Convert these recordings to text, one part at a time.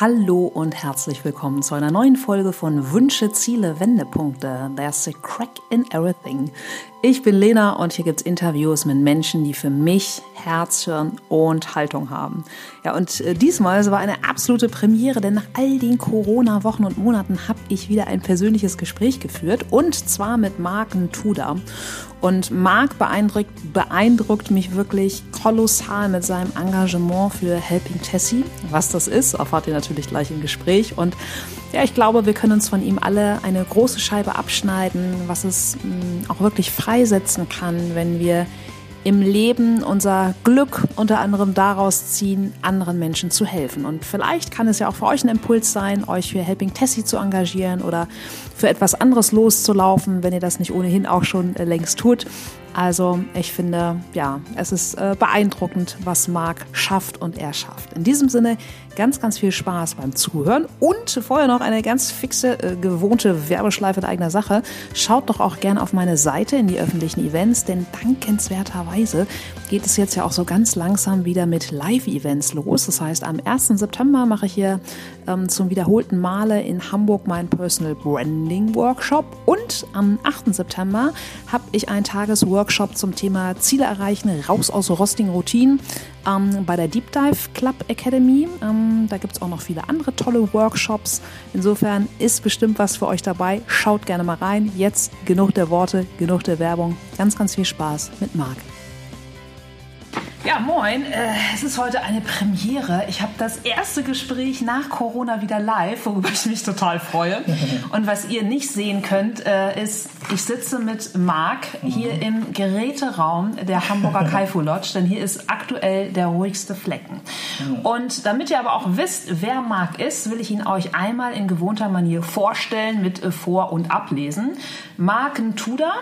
Hallo und herzlich willkommen zu einer neuen Folge von Wünsche, Ziele, Wendepunkte. There's a crack in everything. Ich bin Lena und hier gibt es Interviews mit Menschen, die für mich Herz, Hirn und Haltung haben. Ja, und äh, diesmal war eine absolute Premiere, denn nach all den Corona-Wochen und Monaten habe ich wieder ein persönliches Gespräch geführt und zwar mit Mark Tuda. Und Marc beeindruckt, beeindruckt mich wirklich kolossal mit seinem Engagement für Helping Tessie. Was das ist, erfahrt ihr natürlich gleich im Gespräch. Und ja, ich glaube, wir können uns von ihm alle eine große Scheibe abschneiden, was es mm, auch wirklich freisetzen kann, wenn wir im Leben unser Glück unter anderem daraus ziehen, anderen Menschen zu helfen. Und vielleicht kann es ja auch für euch ein Impuls sein, euch für Helping Tessie zu engagieren oder für etwas anderes loszulaufen, wenn ihr das nicht ohnehin auch schon äh, längst tut. Also ich finde, ja, es ist äh, beeindruckend, was Marc schafft und er schafft. In diesem Sinne ganz, ganz viel Spaß beim Zuhören und vorher noch eine ganz fixe, äh, gewohnte Werbeschleife in eigener Sache. Schaut doch auch gerne auf meine Seite in die öffentlichen Events, denn dankenswerterweise geht es jetzt ja auch so ganz langsam wieder mit Live-Events los. Das heißt, am 1. September mache ich hier ähm, zum wiederholten Male in Hamburg meinen Personal Branding Workshop und am 8. September habe ich einen Tagesworkshop zum Thema Ziele erreichen, raus aus rostigen Routinen ähm, bei der Deep Dive Club Academy. Ähm, da gibt es auch noch viele andere tolle Workshops. Insofern ist bestimmt was für euch dabei. Schaut gerne mal rein. Jetzt genug der Worte, genug der Werbung. Ganz, ganz viel Spaß mit Marc. Ja, moin. Äh, es ist heute eine Premiere. Ich habe das erste Gespräch nach Corona wieder live, worüber ich mich total freue. Und was ihr nicht sehen könnt, äh, ist, ich sitze mit Marc hier mhm. im Geräteraum der Hamburger Kaifu Lodge, denn hier ist aktuell der ruhigste Flecken. Mhm. Und damit ihr aber auch wisst, wer Marc ist, will ich ihn euch einmal in gewohnter Manier vorstellen mit äh, Vor- und Ablesen. Marc Ntuda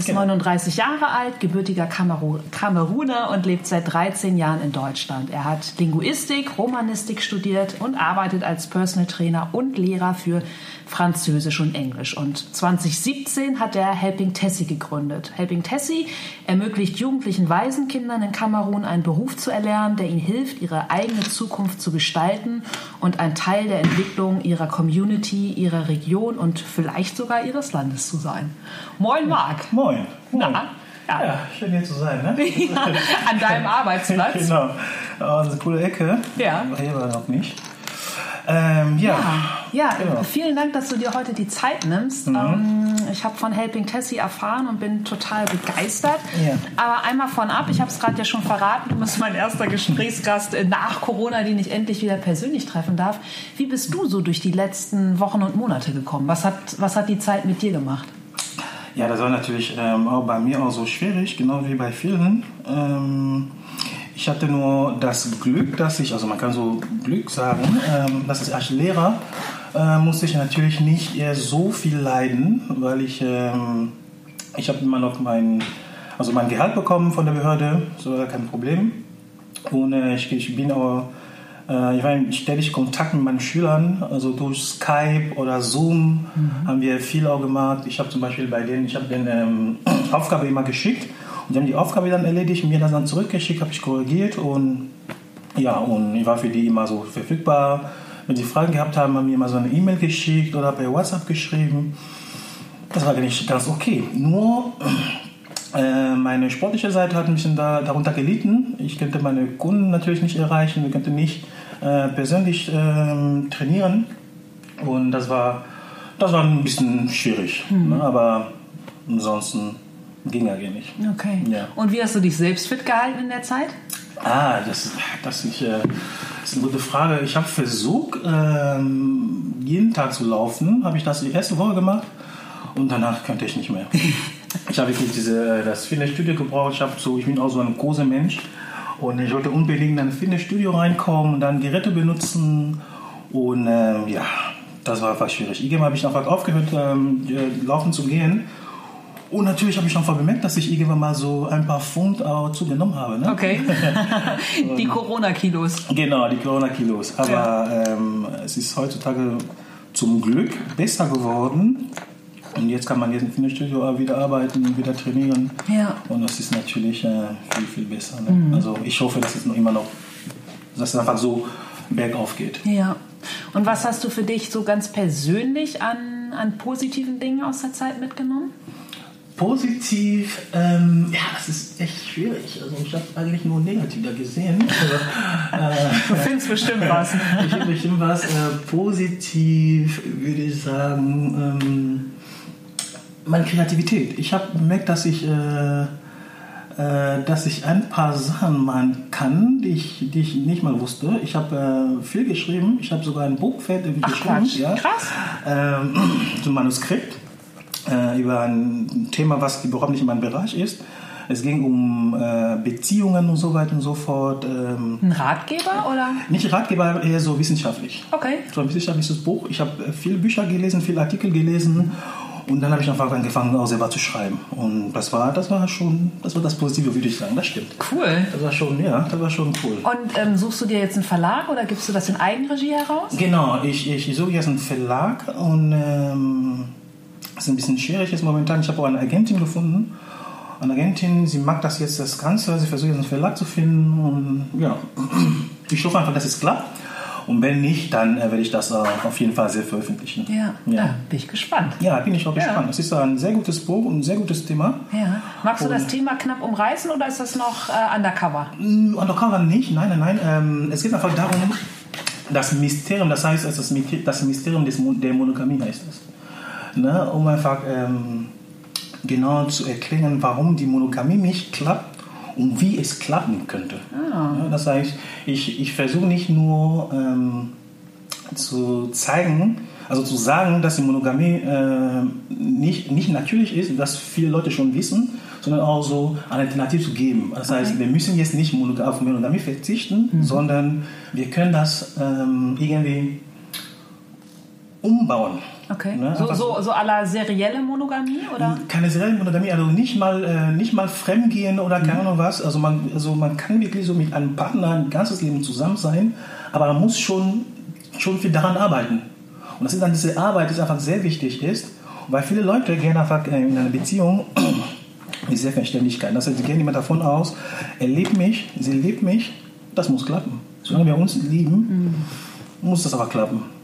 ist genau. 39 Jahre alt, gebürtiger Kameruner und lebt seit 13 Jahren in Deutschland. Er hat Linguistik, Romanistik studiert und arbeitet als Personal Trainer und Lehrer für Französisch und Englisch. Und 2017 hat er Helping Tessie gegründet. Helping Tessie ermöglicht jugendlichen Waisenkindern in Kamerun einen Beruf zu erlernen, der ihnen hilft, ihre eigene Zukunft zu gestalten und ein Teil der Entwicklung ihrer Community, ihrer Region und vielleicht sogar ihres Landes zu sein. Moin, Marc. Moin. Moin. Na, ja. ja. schön hier zu sein, ne? ja, an deinem Arbeitsplatz. genau. Oh, eine coole Ecke. Ja. Hier war noch nicht. Ähm, ja. ja. ja, genau. vielen Dank, dass du dir heute die Zeit nimmst. Mhm. Ähm, ich habe von Helping Tessie erfahren und bin total begeistert. Ja. Aber einmal von ab, ich habe es gerade ja schon verraten, du bist mein erster Gesprächsgast nach Corona, den ich endlich wieder persönlich treffen darf. Wie bist du so durch die letzten Wochen und Monate gekommen? Was hat, was hat die Zeit mit dir gemacht? Ja, das war natürlich ähm, auch bei mir auch so schwierig, genau wie bei vielen. Ähm, ich hatte nur das Glück, dass ich, also man kann so Glück sagen, ähm, dass ich als Lehrer äh, musste ich natürlich nicht eher so viel leiden, weil ich, ähm, ich habe immer noch mein, also mein Gehalt bekommen von der Behörde, so kein Problem. Und äh, ich, ich bin auch äh, ich war in ständig Kontakt mit meinen Schülern, also durch Skype oder Zoom mhm. haben wir viel auch gemacht. Ich habe zum Beispiel bei denen, ich habe den ähm, Aufgabe immer geschickt die haben die Aufgabe dann erledigt, mir das dann zurückgeschickt, habe ich korrigiert und ja, und ich war für die immer so verfügbar. Wenn sie Fragen gehabt haben, haben mir immer so eine E-Mail geschickt oder per WhatsApp geschrieben. Das war nicht ganz okay. Nur äh, meine sportliche Seite hat ein bisschen da, darunter gelitten. Ich könnte meine Kunden natürlich nicht erreichen, wir könnten nicht äh, persönlich äh, trainieren. Und das war, das war ein bisschen schwierig. Mhm. Ne? Aber ansonsten Ging ja nicht. Okay. Ja. Und wie hast du dich selbst fit gehalten in der Zeit? Ah, das, das, ich, äh, das ist eine gute Frage. Ich habe versucht, ähm, jeden Tag zu laufen. Habe ich das die erste Woche gemacht und danach könnte ich nicht mehr. ich habe wirklich diese, äh, das Fitnessstudio gebraucht. Ich, so, ich bin auch so ein großer Mensch und ich wollte unbedingt in ein Fitnessstudio reinkommen und dann Geräte benutzen. Und ähm, ja, das war einfach schwierig. Irgendwann habe ich einfach aufgehört, ähm, äh, laufen zu gehen. Und natürlich habe ich schon bemerkt, dass ich irgendwann mal so ein paar Pfund auch zugenommen habe. Ne? Okay. die Corona-Kilos. Genau, die Corona-Kilos. Aber ja. ähm, es ist heutzutage zum Glück besser geworden. Und jetzt kann man jetzt im Fitnessstudio wieder arbeiten, wieder trainieren. Ja. Und das ist natürlich äh, viel, viel besser. Ne? Mhm. Also ich hoffe, dass es noch immer noch, dass es einfach so bergauf geht. Ja. Und was hast du für dich so ganz persönlich an, an positiven Dingen aus der Zeit mitgenommen? Positiv, ähm, ja, das ist echt schwierig. Also ich habe eigentlich nur negativ da gesehen. Also, äh, du findest bestimmt was. ich finde bestimmt was. Äh, positiv würde ich sagen, ähm, meine Kreativität. Ich habe gemerkt, dass ich, äh, äh, dass ich ein paar Sachen machen kann, die ich, die ich nicht mal wusste. Ich habe äh, viel geschrieben. Ich habe sogar ein Buch fertig Ach, geschrieben. Ja. Krass. Ähm, so ein Manuskript äh, über ein Thema, was überhaupt nicht in meinem Bereich ist. Es ging um äh, Beziehungen und so weiter und so fort. Ähm, ein Ratgeber oder? Nicht Ratgeber, eher so wissenschaftlich. Okay. So ein wissenschaftliches Buch. Ich habe äh, viele Bücher gelesen, viele Artikel gelesen. Und dann habe ich einfach angefangen, auch selber zu schreiben. Und das war, das war schon, das war das Positive, würde ich sagen. Das stimmt. Cool. Das war schon, ja, das war schon cool. Und ähm, suchst du dir jetzt einen Verlag oder gibst du das in Eigenregie heraus? Genau, ich, ich suche jetzt einen Verlag und ähm, das ist ein bisschen schwierig jetzt momentan. Ich habe auch eine Agentin gefunden. Eine Agentin, sie mag das jetzt das Ganze, sie versucht jetzt einen Verlag zu finden und ja, ich hoffe einfach, dass es klappt. Und wenn nicht, dann äh, werde ich das äh, auf jeden Fall sehr veröffentlichen. Ja, ja. bin ich gespannt. Ja, bin ich auch gespannt. Es ist ein sehr gutes Buch und ein sehr gutes Thema. Ja. Magst du und das Thema knapp umreißen oder ist das noch äh, undercover? Mm, undercover nicht, nein, nein, nein. Ähm, es geht einfach darum, das Mysterium, das heißt, das Mysterium des, der Monogamie heißt es ne, um einfach ähm, genau zu erklären, warum die Monogamie nicht klappt und wie es klappen könnte. Ah. Ja, das heißt, ich, ich versuche nicht nur ähm, zu zeigen, also zu sagen, dass die Monogamie äh, nicht, nicht natürlich ist, was viele Leute schon wissen, sondern auch so eine Alternative zu geben. Das heißt, okay. wir müssen jetzt nicht auf Monogamie verzichten, mhm. sondern wir können das ähm, irgendwie umbauen. Okay. Ne? So, so, so aller serielle Monogamie oder? Keine serielle Monogamie, also nicht mal, äh, nicht mal fremdgehen oder keine mhm. Ahnung was. Also man, also man kann wirklich so mit einem Partner ein ganzes Leben zusammen sein, aber man muss schon, schon viel daran arbeiten. Und das ist dann diese Arbeit, die einfach sehr wichtig ist, weil viele Leute gehen einfach äh, in eine Beziehung mit Selbstverständlichkeit. Das heißt, sie gehen immer davon aus, er liebt mich, sie liebt mich, das muss klappen. Solange wir uns lieben, mhm. muss das aber klappen.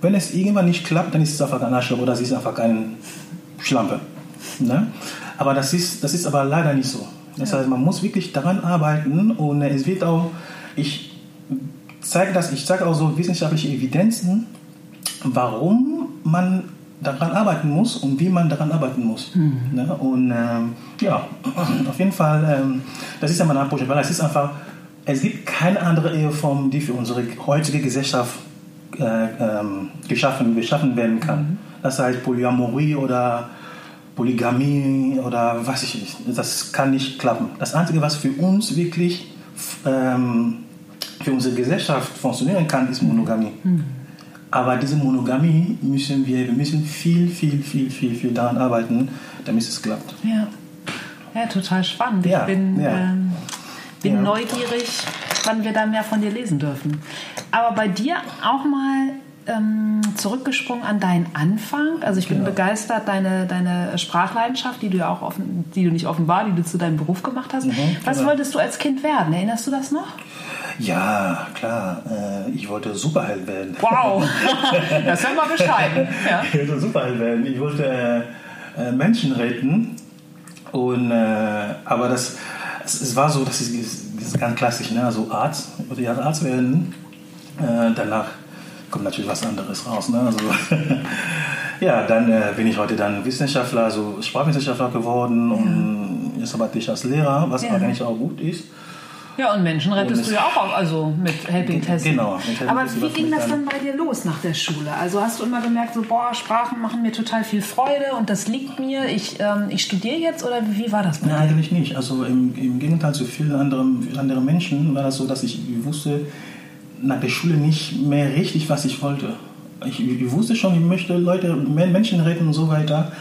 Wenn es irgendwann nicht klappt, dann ist es einfach ein Arschloch oder sie ist einfach keine Schlampe. Ne? Aber das ist, das ist aber leider nicht so. Das heißt, man muss wirklich daran arbeiten und es wird auch, ich zeige das, ich zeige auch so wissenschaftliche Evidenzen, warum man daran arbeiten muss und wie man daran arbeiten muss. Mhm. Ne? Und ähm, ja, auf jeden Fall, ähm, das ist ja mein Anspruch, weil es ist einfach, es gibt keine andere Eheform, die für unsere heutige Gesellschaft äh, ähm, geschaffen, geschaffen werden kann. Mhm. Das heißt Polyamorie oder Polygamie oder was ich nicht. Das kann nicht klappen. Das Einzige, was für uns wirklich ähm, für unsere Gesellschaft funktionieren kann, ist Monogamie. Mhm. Aber diese Monogamie müssen wir, wir müssen viel, viel, viel, viel, viel daran arbeiten, damit es klappt. Ja, ja total spannend. Ja, ich bin, ja. ähm, bin ja. neugierig, wann wir da mehr von dir lesen dürfen. Aber bei dir auch mal ähm, zurückgesprungen an deinen Anfang. Also ich bin genau. begeistert, deine, deine Sprachleidenschaft, die du ja auch offen, die du nicht offenbar, die du zu deinem Beruf gemacht hast. Mhm, Was genau. wolltest du als Kind werden? Erinnerst du das noch? Ja, klar. Äh, ich wollte Superheld werden. Wow, das ist mal bescheiden. Ja. Ich wollte Superheld werden. Ich wollte äh, Menschen retten. Und, äh, aber das, es, es war so, das ist, das ist ganz klassisch, ne? also Arzt, ja Arzt werden. Äh, danach kommt natürlich was anderes raus. Ne? Also, ja, dann äh, bin ich heute dann Wissenschaftler, also Sprachwissenschaftler geworden und jetzt arbeite ich als Lehrer, was ja. eigentlich auch gut ist. Ja, und Menschen rettest und du ja auch, also mit Helping Testing. Genau. Helping Aber wie ging das dann bei dir los nach der Schule? Also hast du immer gemerkt, so, boah, Sprachen machen mir total viel Freude und das liegt mir, ich, ähm, ich studiere jetzt oder wie war das bei dir? Nein, eigentlich nicht. Also im, im Gegenteil zu vielen anderen, anderen Menschen war das so, dass ich wusste nach der Schule nicht mehr richtig, was ich wollte. Ich, ich wusste schon, ich möchte Leute, Menschen retten und so weiter.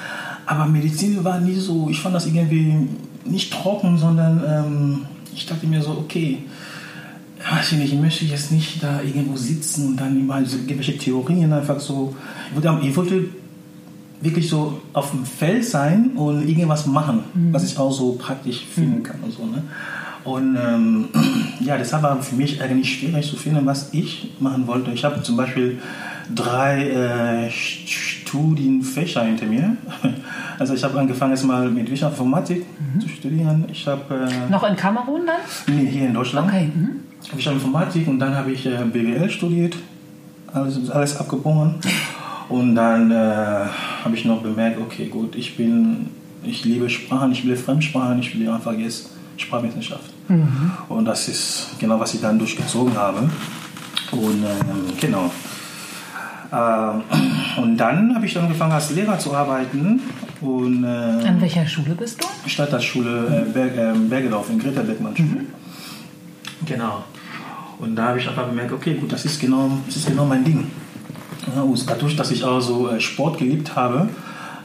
Aber Medizin war nie so, ich fand das irgendwie nicht trocken, sondern ähm, ich dachte mir so, okay, weiß ich nicht, ich möchte jetzt nicht da irgendwo sitzen und dann immer so irgendwelche Theorien einfach so. Ich wollte, ich wollte wirklich so auf dem Feld sein und irgendwas machen, mhm. was ich auch so praktisch finden kann und so. Ne? Und ähm, ja, deshalb war für mich eigentlich schwierig zu finden, was ich machen wollte. Ich habe zum Beispiel drei äh, Studienfächer hinter mir. Also ich habe angefangen erstmal mit Wirtschaftsinformatik mhm. zu studieren. Ich habe äh, noch in Kamerun dann? Nee, hier in Deutschland. Okay. Mhm. Wirtschaftsinformatik und dann habe ich äh, BWL studiert, alles, alles abgebrochen. Und dann äh, habe ich noch bemerkt, okay, gut, ich bin, ich liebe Sprachen, ich will Fremdsprachen, ich will einfach jetzt Sprachwissenschaft. Mhm. Und das ist genau, was ich dann durchgezogen habe. Und ähm, genau. Ähm, und dann habe ich dann angefangen als Lehrer zu arbeiten. Und, äh, An welcher Schule bist du? Stadtschule äh, Berg, äh, Bergedorf in Greta Beckmann Schule. Mhm. Genau. Und da habe ich einfach bemerkt, okay, gut, das ist genau, das ist genau mein Ding. Ja, dadurch, dass ich auch so äh, Sport geliebt habe,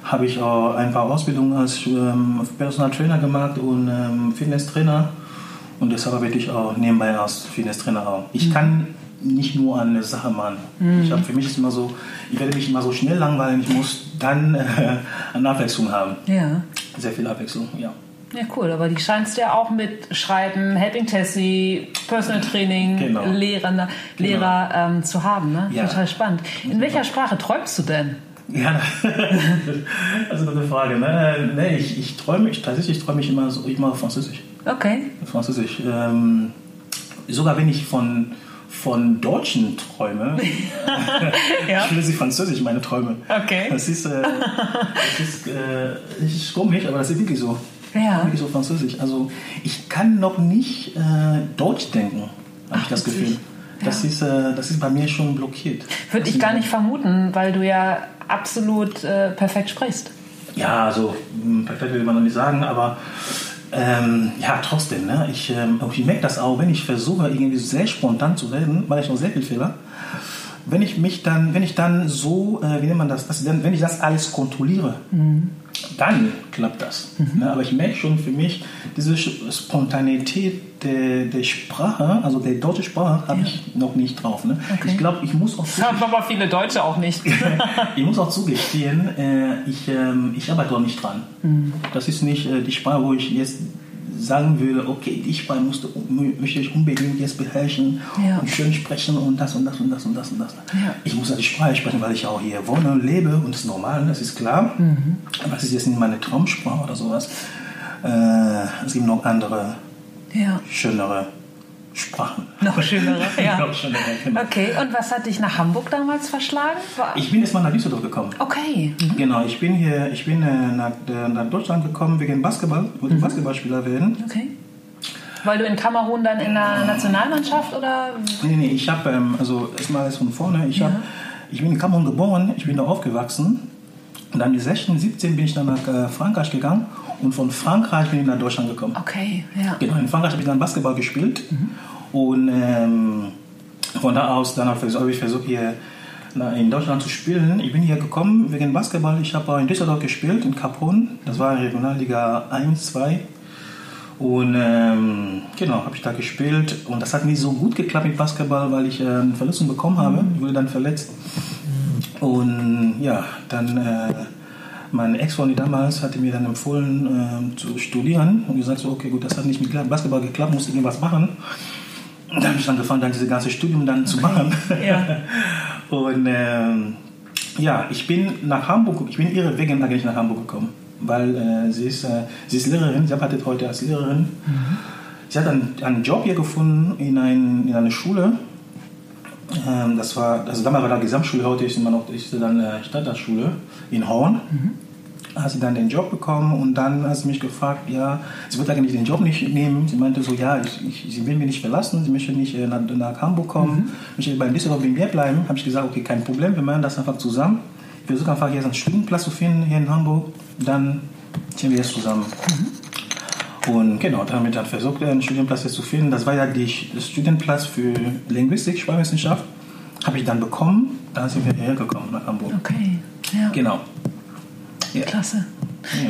habe ich auch ein paar Ausbildungen als ähm, Personal Trainer gemacht und ähm, Fitnesstrainer. Und deshalb arbeite ich auch nebenbei als Fitnesstrainer auch. Ich mhm. kann nicht nur an eine Sache machen. Mhm. Ich habe für mich ist immer so, ich werde mich immer so schnell langweilen, ich muss dann äh, eine Abwechslung haben. Ja. Sehr viel Abwechslung, ja. Ja, cool. Aber die scheinst ja auch mit Schreiben, Helping Tessie, Personal Training, genau. Lehrer, ne, genau. Lehrer ähm, zu haben. Ne? Ja. Total spannend. In welcher Sprache träumst du denn? Ja, also eine Frage. Ne? Nee, ich, ich träume, ich, tatsächlich träume ich immer, so, immer Französisch. Okay. Französisch. Ähm, sogar wenn ich von von Deutschen träume, ja. ich sie Französisch, meine Träume. Okay. Das ist, äh, das ist, äh, ist komisch, aber das ist wirklich so. Ja. Wirklich so Französisch. Also ich kann noch nicht äh, Deutsch denken, habe ich das Gefühl. Das, ja. ist, äh, das ist bei mir schon blockiert. Würde ich gar nicht vermuten, weil du ja absolut äh, perfekt sprichst. Ja, also hm, perfekt will man noch nicht sagen, aber ähm, ja, trotzdem, ne? ich, ähm, ich merke das auch, wenn ich versuche, irgendwie sehr spontan zu reden, mache ich noch sehr viel Fehler. Wenn ich mich dann, wenn ich dann so, äh, wie nennt man das, das wenn ich das alles kontrolliere, mhm. Dann klappt das. Mhm. Ne? Aber ich merke schon für mich, diese Spontanität der, der Sprache, also der deutschen Sprache, habe ja. ich noch nicht drauf. Ne? Okay. Ich glaube, ich muss auch. Das haben aber viele Deutsche auch nicht. ich muss auch zugestehen, äh, ich, äh, ich arbeite auch nicht dran. Mhm. Das ist nicht äh, die Sprache, wo ich jetzt sagen würde, okay, die Sprache musste, möchte ich unbedingt jetzt beherrschen ja. und schön sprechen und das und das und das und das und das. Ja. Ich muss ja die Sprache sprechen, weil ich auch hier wohne und lebe und das ist normal, das ist klar. Mhm. Aber es ist jetzt nicht meine Traumsprache oder sowas. Äh, es gibt noch andere, ja. schönere Sprachen. Noch schönere, ja. Noch schönere, genau. Okay, und was hat dich nach Hamburg damals verschlagen? Ich bin jetzt mal nach Düsseldorf gekommen. Okay. Mhm. Genau, ich bin hier, ich bin äh, nach, nach, Deutschland gekommen wegen Basketball, wollte mhm. Basketballspieler werden. Okay. Weil du in Kamerun dann in der Nationalmannschaft oder? Nee, nee, ich habe, ähm, also erstmal alles von vorne, ich, ja. hab, ich bin in Kamerun geboren, ich bin da aufgewachsen. Und dann mit 16, 17 bin ich dann nach äh, Frankreich gegangen und von Frankreich bin ich nach Deutschland gekommen. Okay, ja. Genau, in Frankreich habe ich dann Basketball gespielt. Mhm. Und ähm, von da aus dann habe ich versucht, hier in Deutschland zu spielen. Ich bin hier gekommen wegen Basketball. Ich habe in Düsseldorf gespielt, in Capron. Das war Regionalliga 1, 2. Und ähm, genau, habe ich da gespielt. Und das hat nicht so gut geklappt mit Basketball, weil ich äh, eine Verletzung bekommen habe. Ich wurde dann verletzt. Und ja, dann äh, meine Ex-Freundin damals hatte mir dann empfohlen äh, zu studieren und gesagt so, okay, gut, das hat nicht mit Basketball geklappt, muss irgendwas machen. Und dann habe ich angefangen, dann dieses ganze Studium dann zu machen. Ja. und ähm, ja, ich bin nach Hamburg, ich bin ihre wegen eigentlich nach Hamburg gekommen, weil äh, sie, ist, äh, sie ist Lehrerin, sie arbeitet heute als Lehrerin. Mhm. Sie hat einen, einen Job hier gefunden in, ein, in einer Schule. Ähm, das war, also damals war da Gesamtschule, heute ist immer noch ist dann äh, Stadtschule in Horn. Mhm hat sie dann den Job bekommen und dann hat sie mich gefragt, ja, sie wird eigentlich den Job nicht nehmen. Sie meinte so, ja, ich, ich, sie will mich nicht verlassen, sie möchte nicht äh, nach, nach Hamburg kommen, mhm. möchte bei Düsseldorf in mir bleiben. Habe ich gesagt, okay, kein Problem, wir machen das einfach zusammen. Ich versuche einfach hier einen Studienplatz zu finden hier in Hamburg, dann ziehen wir jetzt zusammen. Mhm. Und genau, damit hat versucht, einen Studienplatz zu finden. Das war ja die, der Studienplatz für Linguistik, Sprachwissenschaft. Habe ich dann bekommen, dann sind wir hierher gekommen nach Hamburg. Okay, ja. Genau. Ja. Klasse.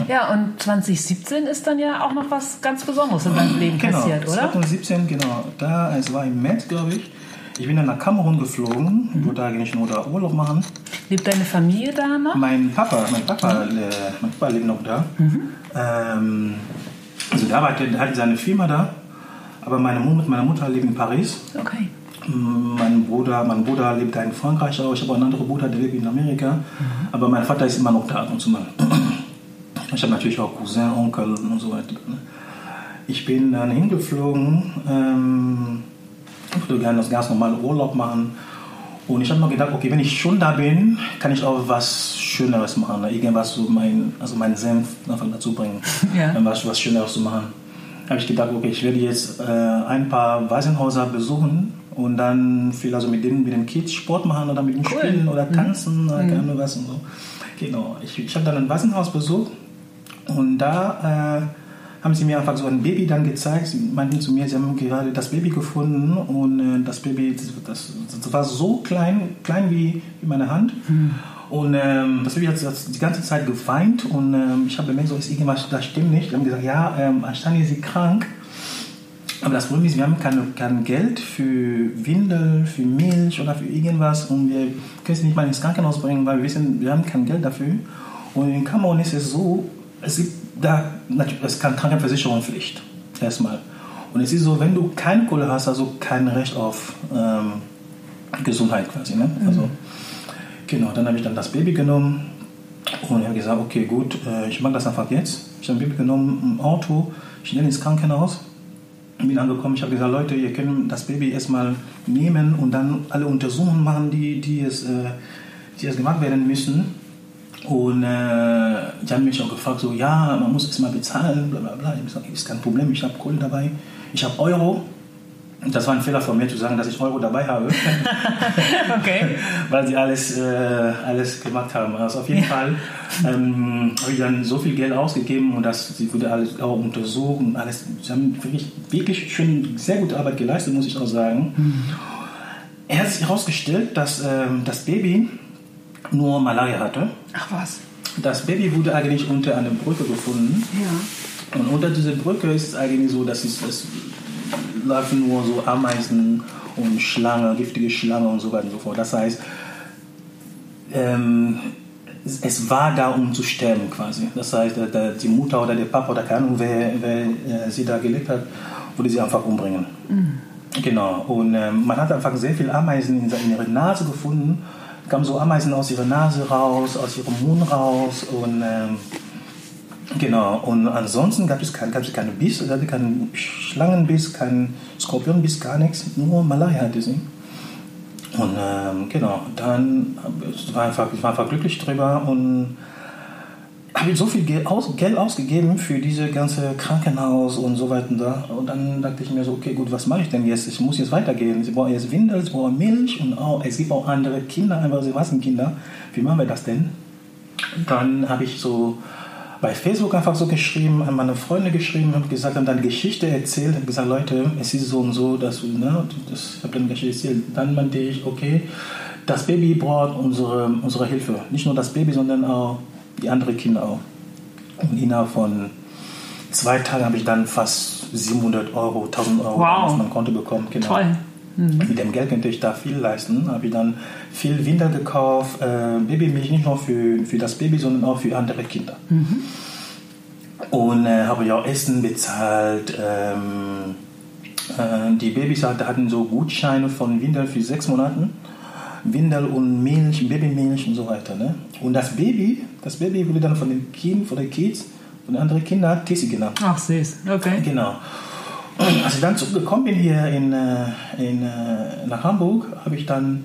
Ja. ja. und 2017 ist dann ja auch noch was ganz Besonderes in deinem Leben genau, passiert, oder? 2017, genau. Da, es war im März, glaube ich. Ich bin dann nach Kamerun geflogen, mhm. wollte eigentlich nur da Urlaub machen. Lebt deine Familie da noch? Mein Papa, mein Papa, mhm. äh, mein Papa lebt noch da. Mhm. Ähm, also der arbeitet, der hat seine Firma da, aber meine Mutter, meine Mutter lebt in Paris. Okay. Mein Bruder, mein Bruder lebt da in Frankreich auch. Ich habe einen anderen Bruder, der lebt in Amerika. Mhm. Aber mein Vater ist immer noch da ab und zu mal. Ich habe natürlich auch Cousin, Onkel und so weiter. Ich bin dann hingeflogen. Ähm, ich würde gerne das ganz normale Urlaub machen. Und ich habe mir gedacht, okay, wenn ich schon da bin, kann ich auch was Schöneres machen. Ne? Irgendwas so mein, also meinen Senf einfach dazu bringen. Ja. Was, was Schöneres zu machen. habe ich gedacht, okay, ich werde jetzt äh, ein paar Waisenhäuser besuchen und dann viel also mit denen, mit den Kids Sport machen oder mit denen cool. spielen oder mhm. tanzen mhm. oder keine was und so. Genau. Ich, ich habe dann ein Waisenhaus besucht und da äh, haben sie mir einfach so ein Baby dann gezeigt. Sie meinten zu mir, sie haben gerade das Baby gefunden und äh, das Baby, das, das, war so klein, klein wie, wie meine Hand. Mhm. Und ähm, das Baby hat die ganze Zeit geweint und ähm, ich habe bemerkt, so ist irgendwas, das stimmt nicht. Die haben gesagt, ja, ähm, anscheinend ist sie krank. Aber das Problem ist, wir haben kein, kein Geld für Windel, für Milch oder für irgendwas und wir können sie nicht mal ins Krankenhaus bringen, weil wir wissen, wir haben kein Geld dafür. Und in Kamerun ist es so, es gibt da, es kann Krankenversicherungspflicht, erstmal. Und es ist so, wenn du keine Kohle hast, also kein Recht auf ähm, Gesundheit quasi. Ne? Mhm. Genau, dann habe ich dann das Baby genommen und habe gesagt, okay, gut, äh, ich mache das einfach jetzt. Ich habe ein Baby genommen, ein Auto, schnell ins Krankenhaus bin angekommen, ich habe gesagt, Leute, ihr könnt das Baby erstmal nehmen und dann alle Untersuchungen machen, die, die, es, äh, die es gemacht werden müssen. Und äh, die haben mich auch gefragt, so, ja, man muss es mal bezahlen, bla bla bla. Ich habe gesagt, ist kein Problem, ich habe Kohle dabei, ich habe Euro. Das war ein Fehler von mir zu sagen, dass ich Euro dabei habe. okay. Weil sie alles, äh, alles gemacht haben. Also auf jeden Fall ähm, habe ich dann so viel Geld ausgegeben und das, sie wurde alles auch untersucht und alles. Sie haben wirklich, wirklich schön, sehr gute Arbeit geleistet, muss ich auch sagen. Mhm. Er hat sich herausgestellt, dass ähm, das Baby nur Malaria hatte. Ach was. Das Baby wurde eigentlich unter einer Brücke gefunden. Ja. Und unter dieser Brücke ist es eigentlich so, dass es, es laufen nur so Ameisen und Schlangen, giftige Schlangen und so weiter und so fort. Das heißt, ähm, es war da, um zu sterben quasi. Das heißt, die Mutter oder der Papa oder keine Ahnung, wer, wer äh, sie da gelebt hat, würde sie einfach umbringen. Mhm. Genau. Und ähm, man hat einfach sehr viele Ameisen in, in ihrer Nase gefunden kamen so Ameisen aus ihrer Nase raus, aus ihrem Mund raus und ähm, genau. Und ansonsten gab es, kein, gab es keine Biss, also keinen Schlangenbiss, keinen Skorpionbiss, gar nichts, nur hatte sie. Und ähm, genau, dann war einfach, ich war einfach glücklich drüber und habe so viel Geld, aus, Geld, ausgegeben für diese ganze Krankenhaus und so weiter. Und, da. und dann dachte ich mir so, okay, gut, was mache ich denn jetzt? Ich muss jetzt weitergehen. Sie brauchen jetzt Windel, sie brauchen Milch und auch, es gibt auch andere Kinder, einfach sie Kinder. Wie machen wir das denn? Dann habe ich so bei Facebook einfach so geschrieben, an meine Freunde geschrieben, habe gesagt, habe dann Geschichte erzählt, habe gesagt, Leute, es ist so und so, dass, ne, das, ich habe dann Geschichte erzählt. Dann meinte ich, okay, das Baby braucht unsere, unsere Hilfe. Nicht nur das Baby, sondern auch die anderen Kinder auch. Und innerhalb von zwei Tagen habe ich dann fast 700 Euro, 1000 Euro wow. auf mein Konto bekommen. Genau. Toll. Mhm. Mit dem Geld könnte ich da viel leisten. Habe ich dann viel Winter gekauft, äh, Babymilch nicht nur für, für das Baby, sondern auch für andere Kinder. Mhm. Und äh, habe ich auch Essen bezahlt. Ähm, äh, die Babys hatten so Gutscheine von Winter für sechs Monate. Windel und Milch, Babymilch und so weiter. Ne? Und das Baby, das Baby wurde dann von den Kindern, von den Kids, von den anderen Kindern Tessie genannt. Ach süß, okay. Genau. Und als ich dann zurückgekommen bin hier in, äh, in, äh, nach Hamburg, habe ich dann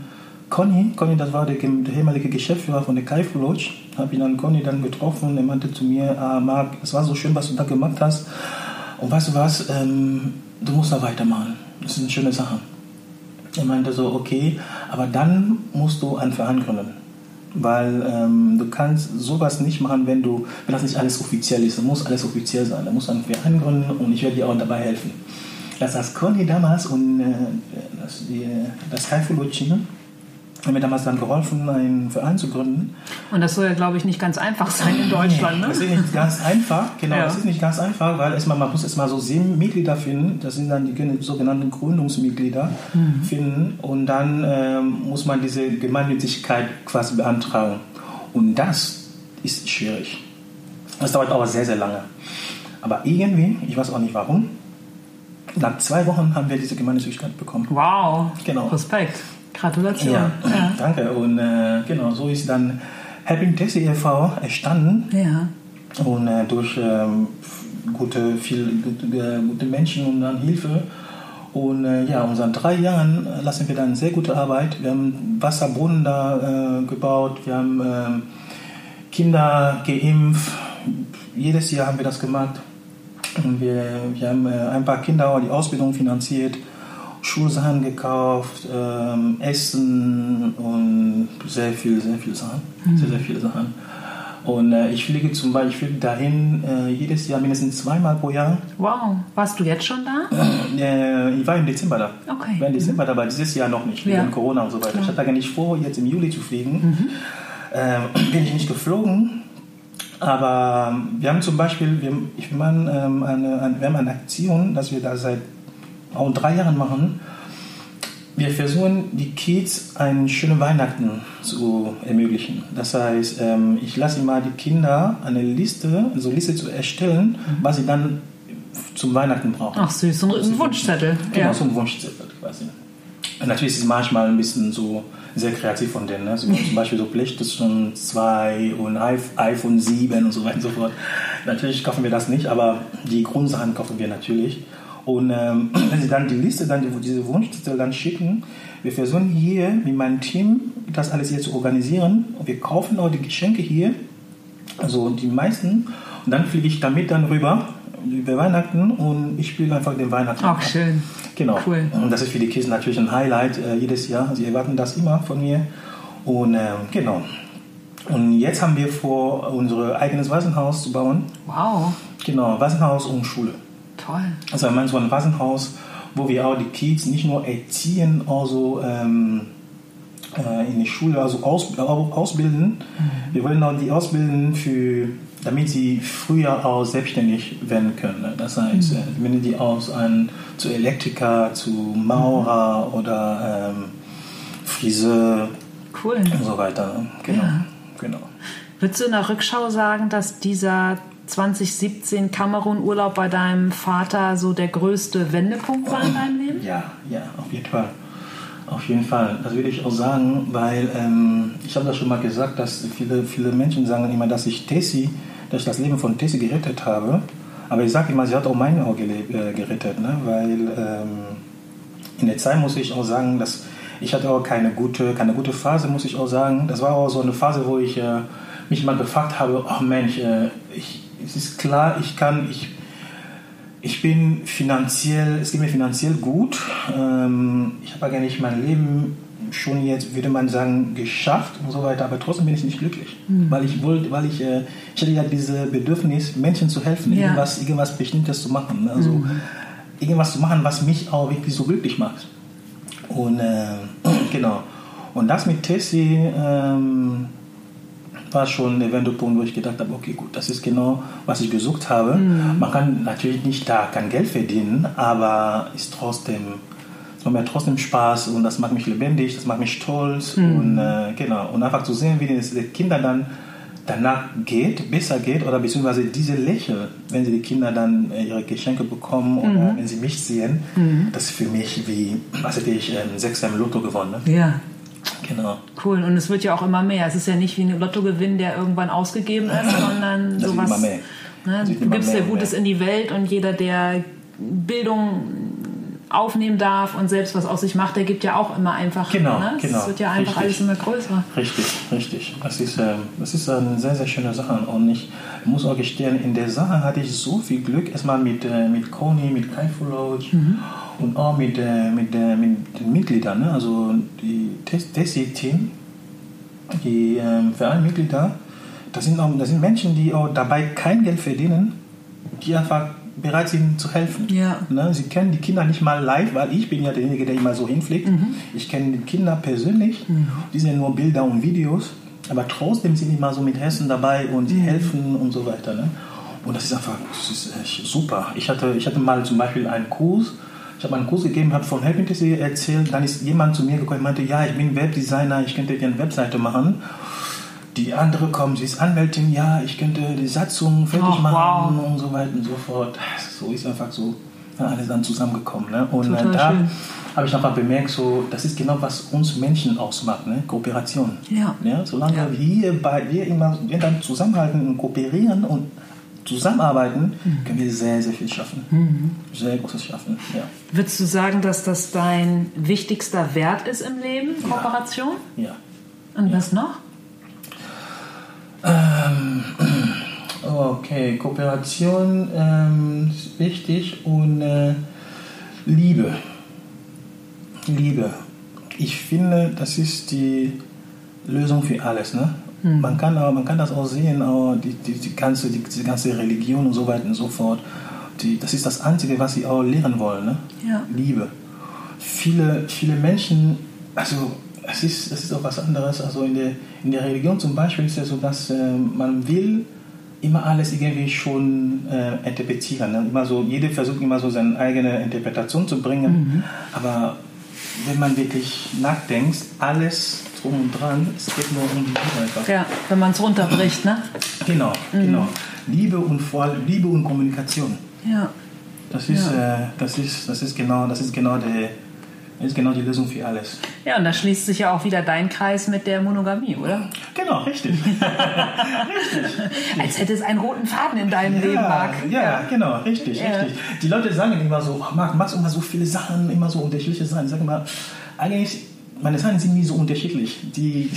Conny, Conny, das war der, der ehemalige Geschäftsführer von der Kaifu Lodge, habe ich dann Conny dann getroffen und er meinte zu mir, ah, Marc, es war so schön, was du da gemacht hast. Und weißt du was, ähm, du musst da weitermachen. Das ist eine schöne Sache. Er meinte so, okay, aber dann musst du einen Verein gründen. Weil ähm, du kannst sowas nicht machen, wenn du, wenn das nicht alles offiziell ist. Da muss alles offiziell sein. Da du einen Verein gründen und ich werde dir auch dabei helfen. Das heißt, Conny damals und äh, das, die, das Kai Fulucci, hat mir damals dann geholfen, einen Verein zu gründen. Und das soll ja, glaube ich, nicht ganz einfach sein in Deutschland. Nee, das ist nicht ganz einfach, genau, ja. das ist nicht ganz einfach, weil erstmal, man muss erstmal so sieben Mitglieder finden, das sind dann die sogenannten Gründungsmitglieder mhm. finden und dann ähm, muss man diese Gemeinnützigkeit quasi beantragen. Und das ist schwierig. Das dauert aber sehr, sehr lange. Aber irgendwie, ich weiß auch nicht warum, nach zwei Wochen haben wir diese Gemeinnützigkeit bekommen. Wow. Genau. Respekt. Gratulation. Ja, danke. Und äh, genau, so ist dann Happy Tessie e.V. entstanden. Ja. Und äh, durch ähm, gute, viel, gute, gute Menschen und dann Hilfe. Und äh, ja, und seit drei Jahren lassen wir dann sehr gute Arbeit. Wir haben Wasserbrunnen da äh, gebaut, wir haben ähm, Kinder geimpft. Jedes Jahr haben wir das gemacht. Und wir, wir haben äh, ein paar Kinder die Ausbildung finanziert, Schulsachen gekauft, ähm, Essen und sehr viel, sehr viele Sachen. Sehr, sehr viele Sachen. Und äh, ich fliege zum Beispiel dahin äh, jedes Jahr mindestens zweimal pro Jahr. Wow. Warst du jetzt schon da? Äh, ich war im Dezember da. Okay. Ich war im Dezember da, aber dieses Jahr noch nicht, wegen Ja. Corona und so weiter. Klar. Ich hatte eigentlich vor, jetzt im Juli zu fliegen. Ähm, bin ich nicht geflogen. Aber wir haben zum Beispiel, wir, ich meine, ähm, eine, eine, wir haben eine Aktion, dass wir da seit auch drei Jahren machen. Wir versuchen, die Kids einen schönen Weihnachten zu ermöglichen. Das heißt, ähm, ich lasse immer die Kinder eine Liste, so eine Liste zu erstellen, was sie dann zum Weihnachten brauchen. Ach süß, so ein, ein Wunschzettel. Genau, Ja. so ein Wunschzettel quasi. Und natürlich ist es manchmal ein bisschen so sehr kreativ von denen. Ne? So, zum Beispiel so PlayStation 2 und iPh- iPhone 7 und so weiter und so fort. Natürlich kaufen wir das nicht, aber die Grundsachen kaufen wir natürlich. Und ähm, wenn sie dann die Liste, dann die, diese Wunschzettel dann schicken, wir versuchen hier mit meinem Team das alles hier zu organisieren. Und wir kaufen auch die Geschenke hier, also die meisten. Und dann fliege ich damit dann rüber über Weihnachten und ich spiele einfach den Weihnachten. Ach, schön. Genau. Cool. Und das ist für die Kids natürlich ein Highlight äh, jedes Jahr. Sie erwarten das immer von mir. Und ähm, genau. Und jetzt haben wir vor, unser eigenes Waisenhaus zu bauen. Wow. Genau, Waisenhaus und Schule. Toll. Also wir meinen so ein Waisenhaus, wo wir auch die Kids nicht nur erziehen, also ähm, äh, in die Schule also aus, au- ausbilden. Wir wollen auch die ausbilden für damit sie früher auch selbstständig werden können. ne? Das heißt, äh, wenn die aus ein, zu Elektriker, zu Maurer oder ähm, Friseur Cool. und so weiter. Genau. Ja. genau. Würdest du in der Rückschau sagen, dass dieser 2017 Kamerun-Urlaub bei deinem Vater so der größte Wendepunkt war in deinem Leben? Ja, ja, auf jeden Fall. Auf jeden Fall. Das würde ich auch sagen, weil ähm, ich habe das schon mal gesagt, dass viele, viele Menschen sagen immer, dass ich Tessie, dass ich das Leben von Tessie gerettet habe. Aber ich sage immer, sie hat auch mein auch äh, gerettet, ne? weil ähm, in der Zeit muss ich auch sagen, dass ich hatte auch keine gute, keine gute Phase, muss ich auch sagen. Das war auch so eine Phase, wo ich äh, mich mal gefragt habe, oh Mensch, äh, ich, es ist klar, ich kann, ich, ich bin finanziell, es geht mir finanziell gut. Ähm, ich habe eigentlich mein Leben schon jetzt, würde man sagen, geschafft und so weiter, aber trotzdem bin ich nicht glücklich. Weil ich wollte, weil ich, äh, ich hatte ja diese Bedürfnis, Menschen zu helfen, Ja. irgendwas, irgendwas Bestimmtes zu machen. ne? Also irgendwas zu machen, was mich auch wirklich so glücklich macht. Und äh, genau. Und das mit Tessie ähm, war schon der Wendepunkt, wo ich gedacht habe, okay, gut, das ist genau, was ich gesucht habe. Man kann natürlich nicht da kein Geld verdienen, aber ist trotzdem, es macht mir trotzdem Spaß und das macht mich lebendig, das macht mich stolz und äh, genau. Und einfach zu sehen, wie es den Kindern dann danach geht, besser geht oder beziehungsweise diese Lächeln, wenn sie die Kinder dann äh, ihre Geschenke bekommen oder wenn sie mich sehen, das ist für mich wie, was hätte ich, ähm, Sechser im Lotto gewonnen. Ne? Ja. Genau. Cool. Und es wird ja auch immer mehr. Es ist ja nicht wie ein Lottogewinn, der irgendwann ausgegeben ist, sondern Das wird sowas. immer mehr. Ne, Das du gibst ja Gutes mehr. in die Welt und jeder, der Bildung aufnehmen darf und selbst was aus sich macht, der gibt ja auch immer einfach. Genau, ne? genau. Es wird ja einfach Richtig. alles immer größer. Richtig, richtig. Das ist, ähm, das ist eine sehr, sehr schöne Sache. Und ich muss auch gestehen, in der Sache hatte ich so viel Glück. Erstmal mit, äh, mit Coney, mit Kai Lodge und auch mit, äh, mit, äh, mit den Mitgliedern. Ne? Also die Tessie-Team, die ähm, Vereinsmitglieder, das sind, auch, das sind Menschen, die auch dabei kein Geld verdienen, die einfach bereit sind zu helfen. Ja. Ne? Sie kennen die Kinder nicht mal live, weil ich bin ja derjenige, der immer so hinfliegt. Ich kenne die Kinder persönlich. Die sind nur Bilder und Videos. Aber trotzdem sind die mal so mit Hessen dabei und sie helfen und so weiter. Ne? Und das ist einfach das ist echt super. Ich hatte, ich hatte mal zum Beispiel einen Kurs. Ich habe einen Kurs gegeben, habe von Happiness erzählt. Dann ist jemand zu mir gekommen und meinte, ja, ich bin Webdesigner, ich könnte dir eine Webseite machen. Die andere kommt, sie ist Anwältin, ja, ich könnte die Satzung fertig Ach, machen wow. und so weiter und so fort. So ist einfach so. alles dann zusammengekommen. Ne? Und Total äh, da habe ich einfach bemerkt, so, das ist genau, was uns Menschen ausmacht, ne? Kooperation. Ja. Ja, solange Ja. wir, bei, wir, immer, wir dann zusammenhalten und kooperieren und zusammenarbeiten, Mhm. können wir sehr, sehr viel schaffen. Sehr Großes schaffen. Ja. Würdest du sagen, dass das dein wichtigster Wert ist im Leben, Kooperation? ja. Und was noch? Ähm, okay, Kooperation ähm, ist wichtig und äh, Liebe. Liebe. Ich finde, das ist die Lösung für alles. Ne? Man, kann man kann das auch sehen, auch die, die, die, ganze, die, die ganze Religion und so weiter und so fort. Die, das ist das Einzige, was sie auch lehren wollen. Ne? Ja. Liebe. Viele, viele Menschen, also es ist, es ist auch was anderes. Also in der, in der Religion zum Beispiel ist es so, dass äh, man will immer alles irgendwie schon äh, interpretieren. Ne? Immer so, jeder versucht immer so seine eigene Interpretation zu bringen. Aber wenn man wirklich nachdenkt, alles drum und dran, es geht nur um die Liebe einfach. Ja, wenn man es runterbricht, ne? Genau, genau. Liebe und vor allem Liebe und Kommunikation. Ja. Das ist, äh, das ist, das ist genau, das ist genau der, das ist genau die Lösung für alles. Ja, und da schließt sich ja auch wieder dein Kreis mit der Monogamie, oder? Genau, richtig. Als hätte es einen roten Faden in deinem Leben, Ja, Marc. ja, genau, richtig, Ja. richtig. Die Leute sagen immer so, oh, Marc, machst du immer so viele Sachen, immer so unterschiedliche Sachen. Ich sage immer, eigentlich, meine Sachen sind nie so unterschiedlich. Die,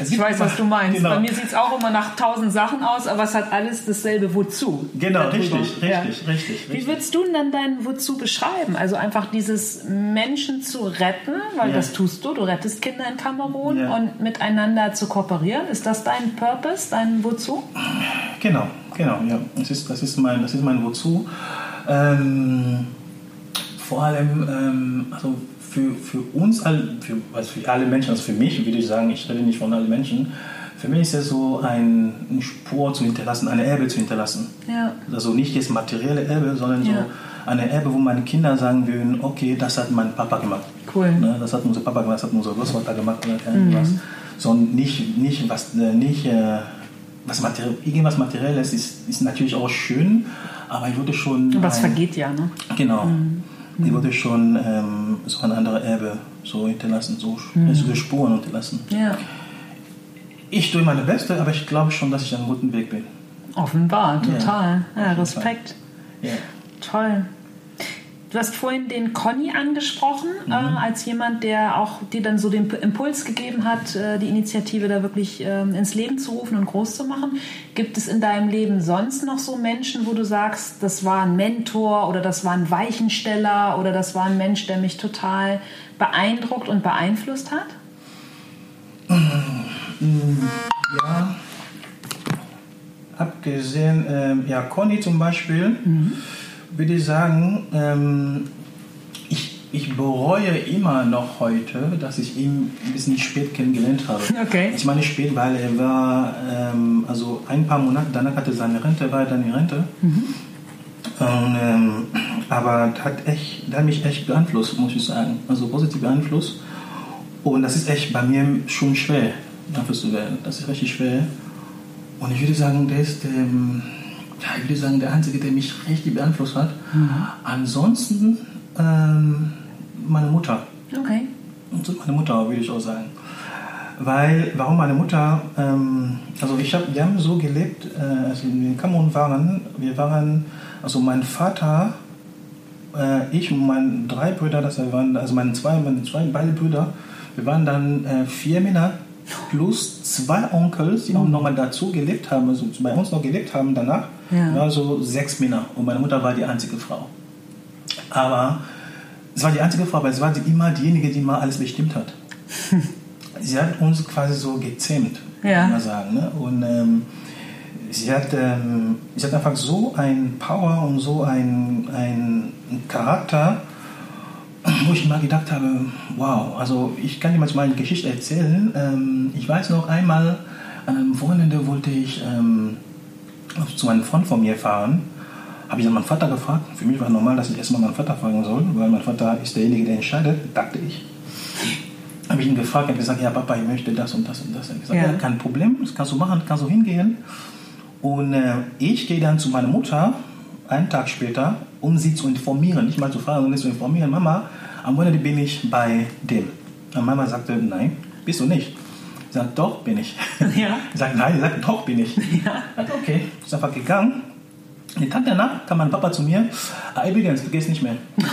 es Ich weiß, immer- was du meinst. Genau. Bei mir sieht es auch immer nach tausend Sachen aus, aber es hat alles dasselbe Wozu. Genau, richtig, richtig, Ja. richtig, richtig. Wie würdest du denn dann dein Wozu beschreiben? Also einfach dieses Menschen zu retten, weil Ja. das tust du, du rettest Kinder in Kamerun Ja. und miteinander zu kooperieren. Ist das dein Purpose, dein Wozu? Genau, genau, ja. Das ist, das ist, mein, das ist mein Wozu. Ähm, vor allem, ähm, also für, für uns, all, für, also für alle Menschen, also für mich, würde ich sagen, ich rede nicht von allen Menschen, für mich ist es so, ein, eine Spur zu hinterlassen, eine Erbe zu hinterlassen. Ja. Also nicht jetzt materielle Erbe, sondern Ja. so eine Erbe, wo meine Kinder sagen würden, okay, das hat mein Papa gemacht. Cool. Ne, das hat unser Papa gemacht, das hat unser Großvater gemacht oder keine was. Sondern nicht, nicht was, äh, nicht, äh, was Materi irgendwas Materielles ist, ist natürlich auch schön, aber ich würde schon. Was ein- vergeht ja, ne? Genau. Ich würde schon ähm, so ein anderes Erbe so hinterlassen, so, so Spuren hinterlassen. Ja. Ich tue meine Beste, aber ich glaube schon, dass ich auf einem guten Weg bin. Offenbar, Ja. total. Ja, jeden Respekt. Ja. Toll. Du hast vorhin den Conny angesprochen, Mhm. äh, als jemand, der auch dir dann so den Impuls gegeben hat, äh, die Initiative da wirklich ähm, ins Leben zu rufen und groß zu machen. Gibt es in deinem Leben sonst noch so Menschen, wo du sagst, das war ein Mentor oder das war ein Weichensteller oder das war ein Mensch, der mich total beeindruckt und beeinflusst hat? Ja, abgesehen, ähm, ja, Conny zum Beispiel, würde ich sagen, ähm, ich, ich bereue immer noch heute, dass ich ihn ein bisschen spät kennengelernt habe. Okay. Ich meine spät, weil er war, ähm, also ein paar Monate danach hatte er seine Rente, war er dann in Rente. Und, ähm, aber das hat, echt, das hat mich echt beeinflusst, muss ich sagen. Also positiv beeinflusst. Und das ist echt bei mir schon schwer, dafür zu werden. Das ist richtig schwer. Und ich würde sagen, der ist, ähm, ja, ich würde sagen, der Einzige, der mich richtig beeinflusst hat. Ansonsten ähm, meine Mutter. Okay. Und so meine Mutter, würde ich auch sagen. Weil, warum meine Mutter, ähm, also ich hab, wir haben so gelebt, äh, als wir in Kamerun waren, wir waren, also mein Vater, äh, ich und meine drei Brüder, das waren, also meine zwei, meine zwei, beide Brüder, wir waren dann äh, vier Männer plus zwei Onkels, die auch nochmal dazu gelebt haben, also bei uns noch gelebt haben danach, Ja. also sechs Männer und meine Mutter war die einzige Frau. Aber es war die einzige Frau, aber es war die, immer diejenige, die mal alles bestimmt hat. sie hat uns quasi so gezähmt, Ja. kann man sagen. Ne? Und ähm, sie, hat, ähm, sie hat einfach so ein Power und so ein, ein Charakter, wo ich mal gedacht habe, wow, also ich kann dir manchmal eine Geschichte erzählen. Ähm, ich weiß noch einmal, an einem Wochenende wollte ich ähm, zu einem Freund von mir fahren. Habe ich dann meinen Vater gefragt. Für mich war normal, dass ich erstmal meinen Vater fragen soll, weil mein Vater ist derjenige, der entscheidet, dachte ich. Habe ich ihn gefragt, er hat gesagt, ja Papa, ich möchte das und das und das. Er hat gesagt, Ja. ja. kein Problem, das kannst du machen, kannst du hingehen. Und äh, ich gehe dann zu meiner Mutter einen Tag später, um sie zu informieren, nicht mal zu fragen, sondern zu informieren, Mama, am Wochenende bin ich bei dem. Und Mama sagte, nein, bist du nicht. Ich sagte, doch, bin ich. Ja. Ich sagte, nein, ich sagte, doch, bin ich. Ja. Ich sagte, okay, ist einfach gegangen. Den Tag danach kam mein Papa zu mir, ah, übrigens, du gehst nicht mehr.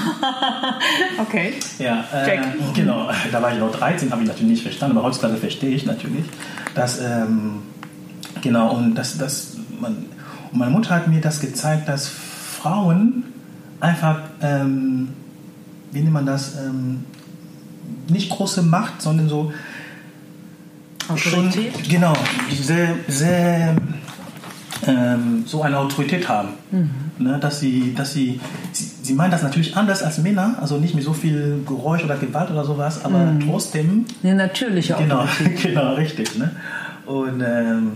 Okay. Ja, äh, Check. genau. Da war ich noch 13, habe ich natürlich nicht verstanden, aber heutzutage verstehe ich natürlich, dass, ähm, genau, und das, das, man, und meine Mutter hat mir das gezeigt, dass Frauen einfach, ähm, wie nennt man das, ähm, nicht große Macht, sondern so schon, Autorität? genau, sehr, sehr ähm, so eine Autorität haben. Ne, dass sie, dass sie, sie, sie meinen das natürlich anders als Männer, also nicht mit so viel Geräusch oder Gewalt oder sowas, aber trotzdem, Eine natürliche genau, Autorität. genau, richtig. Ne? Und ähm,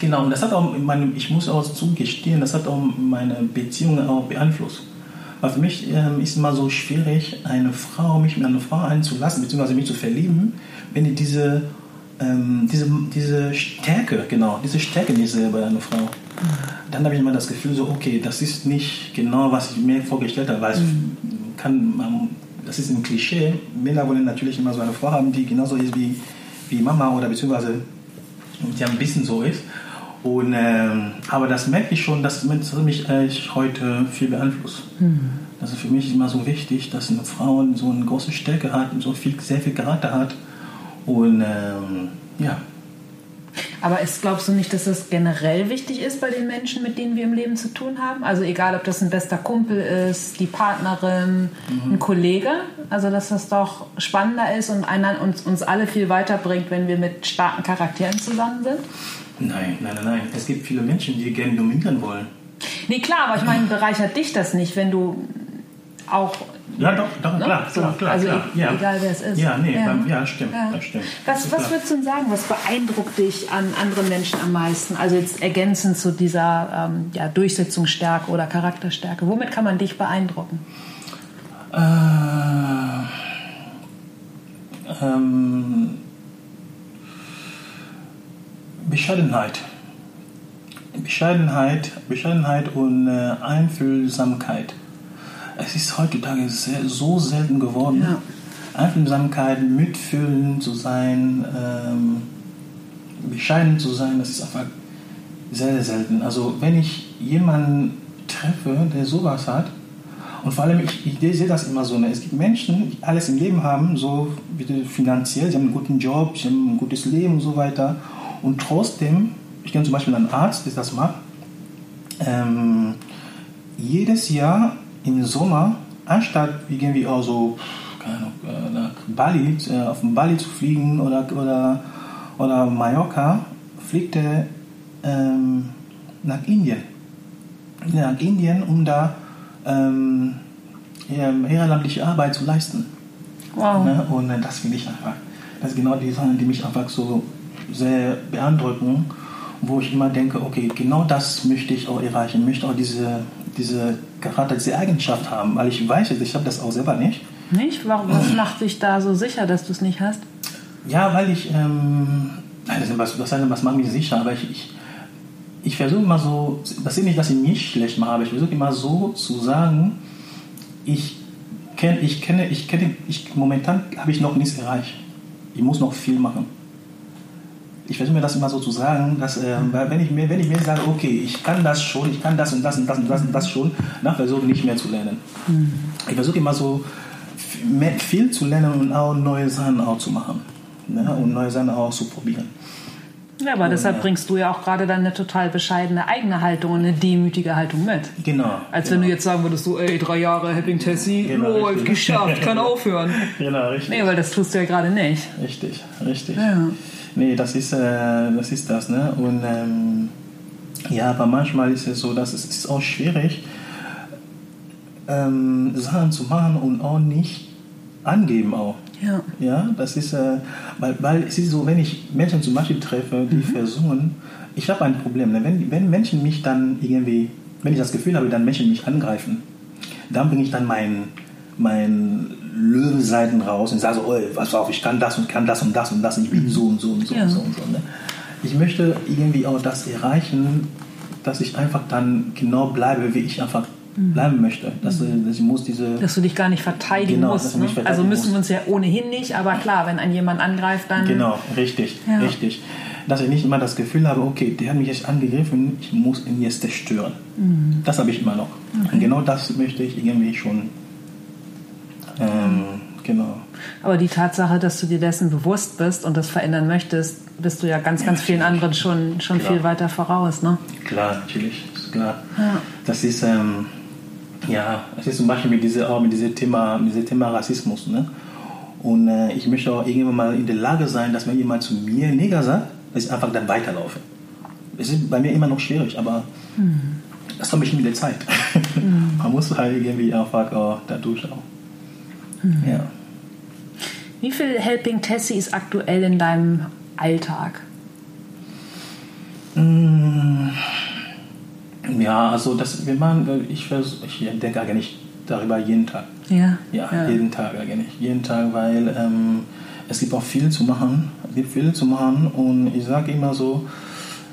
genau, und das hat auch, meine, ich muss auch zugestehen, das hat auch meine Beziehungen auch beeinflusst. Weil für mich ähm, ist immer so schwierig, eine Frau, mich mit einer Frau einzulassen, beziehungsweise mich zu verlieben, wenn ich diese, ähm, diese, diese Stärke, genau, diese Stärke nicht sehe bei einer Frau. Dann habe ich immer das Gefühl, so, okay, das ist nicht genau, was ich mir vorgestellt habe, weil es kann, man, das ist ein Klischee. Männer wollen natürlich immer so eine Frau haben, die genauso ist wie, wie Mama oder beziehungsweise die ein bisschen so ist. Und, ähm, aber das merke ich schon, dass mich eigentlich heute viel beeinflusst. Also für mich ist immer so wichtig, dass eine Frau so eine große Stärke hat, so viel, sehr viel Charakter hat. Und ähm, ja, Aber ist, glaubst du nicht, dass das generell wichtig ist bei den Menschen, mit denen wir im Leben zu tun haben? Also egal, ob das ein bester Kumpel ist, die Partnerin, ein Kollege. Also dass das doch spannender ist und einer, uns, uns alle viel weiterbringt, wenn wir mit starken Charakteren zusammen sind? nein, nein, nein, nein. Es gibt viele Menschen, die gerne dominieren wollen. Nee, klar, aber ich meine, bereichert dich das nicht, wenn du auch... Ja, doch, doch Ne? klar, So, klar, klar. also klar. e- ja. egal, wer es ist. Ja, nee, Ja. ja stimmt, Ja. das stimmt. Was, Das was würdest du denn sagen, was beeindruckt dich an anderen Menschen am meisten? Also jetzt ergänzend zu dieser ähm, ja, Durchsetzungsstärke oder Charakterstärke. Womit kann man dich beeindrucken? Äh, ähm, Bescheidenheit. Bescheidenheit, Bescheidenheit und äh, Einfühlsamkeit. Es ist heutzutage sehr, so selten geworden. Ja. Einfühlsamkeit, mitfühlen zu sein, ähm, bescheiden zu sein, das ist einfach sehr, sehr selten. Also wenn ich jemanden treffe, der sowas hat, und vor allem, ich, ich sehe das immer so, ne? es gibt Menschen, die alles im Leben haben, so finanziell, sie haben einen guten Job, sie haben ein gutes Leben und so weiter. Und trotzdem, ich kenne zum Beispiel einen Arzt, der das macht, ähm, jedes Jahr im Sommer, anstatt irgendwie auch so, keine Ahnung, äh, nach Bali, äh, auf Bali zu fliegen oder, oder, oder Mallorca, fliegt er ähm, nach Indien. Nach Indien, um da ähm, ehrenamtliche Arbeit zu leisten. Wow. Ne? Und äh, das finde ich einfach, das sind genau die Sachen, die mich einfach so sehr beeindrucken, wo ich immer denke, okay, genau das möchte ich auch erreichen, ich möchte auch diese, diese Charakter, diese Eigenschaft haben, weil ich weiß, ich habe das auch selber nicht. Nicht? Warum, was macht dich da so sicher, dass du es nicht hast? Ja, weil ich, ähm, was, heißt, was macht mich sicher, aber ich, ich, ich versuche immer so, das ist nicht, dass ich mich schlecht mache, aber ich versuche immer so zu sagen, ich kenne, ich kenne, ich kenne, ich, momentan habe ich noch nichts erreicht. Ich muss noch viel machen. Ich versuche mir das immer so zu sagen, dass, weil wenn ich, mir, wenn ich mir sage, okay, ich kann das schon, ich kann das und das und das und das und das schon, dann versuche ich nicht mehr zu lernen. Ich versuche immer so viel zu lernen und auch neue Sachen auch zu machen. Ne? Und neue Sachen auch zu probieren. Ja, aber deshalb ja. bringst du ja auch gerade dann eine total bescheidene eigene Haltung und eine demütige Haltung mit. Genau. Als genau. wenn du jetzt sagen würdest, so, ey, drei Jahre Helping Tessie, Genau, läuft, richtig. geschafft, kann aufhören. Genau, richtig. Nee, weil das tust du ja gerade nicht. Richtig, richtig. Ja. Nee, das ist, äh, das ist das. Ne? Und ähm, ja, aber manchmal ist es so, dass es ist auch schwierig, ähm, Sachen zu machen und auch nicht angeben auch. Ja. Ja, das ist, äh, weil, weil es ist so, wenn ich Menschen zum Beispiel treffe, die versuchen, ich habe ein Problem. Ne? Wenn, wenn Menschen mich dann irgendwie, wenn ich das Gefühl habe, dann Menschen mich angreifen, dann bringe ich dann mein, mein Löwenseiten raus und sage so, oh, pass auf, ich kann das und kann das und das und das und ich bin so und so und so Ja. und so und so. Ne? Ich möchte irgendwie auch das erreichen, dass ich einfach dann genau bleibe, wie ich einfach bleiben möchte. Dass, äh, dass ich muss diese Dass du dich gar nicht verteidigen Genau, musst. Ne? verteidigen Also müssen muss. wir uns ja ohnehin nicht, aber klar, wenn ein jemand angreift, dann. Genau, richtig, Ja. richtig. Dass ich nicht immer das Gefühl habe, okay, der hat mich jetzt angegriffen, ich muss ihn jetzt zerstören. Mhm. Das habe ich immer noch. Und genau das möchte ich irgendwie schon. Ähm, genau. Aber die Tatsache, dass du dir dessen bewusst bist und das verändern möchtest, bist du ja ganz, ganz vielen anderen schon, schon Klar. viel weiter voraus. Ne? Klar, natürlich, klar. Ja. Das ist, ähm, ja, es ist zum Beispiel mit diesem, auch mit diesem Thema, mit diesem Thema Rassismus. Ne? Und äh, ich möchte auch irgendwann mal in der Lage sein, dass wenn jemand zu mir Neger sagt, dass ich einfach dann weiterlaufe. Es ist bei mir immer noch schwierig, aber das kommt bestimmt mit der Zeit. Man muss halt irgendwie einfach auch dadurch auch. Ja. Wie viel Helping Tessie ist aktuell in deinem Alltag? Mm, Ja, also das, wir machen, ich, vers- ich denke eigentlich darüber jeden Tag. Ja. Ja, jeden Tag eigentlich. Jeden Tag, weil ähm, es gibt auch viel zu machen. Es gibt viel zu machen und ich sage immer so,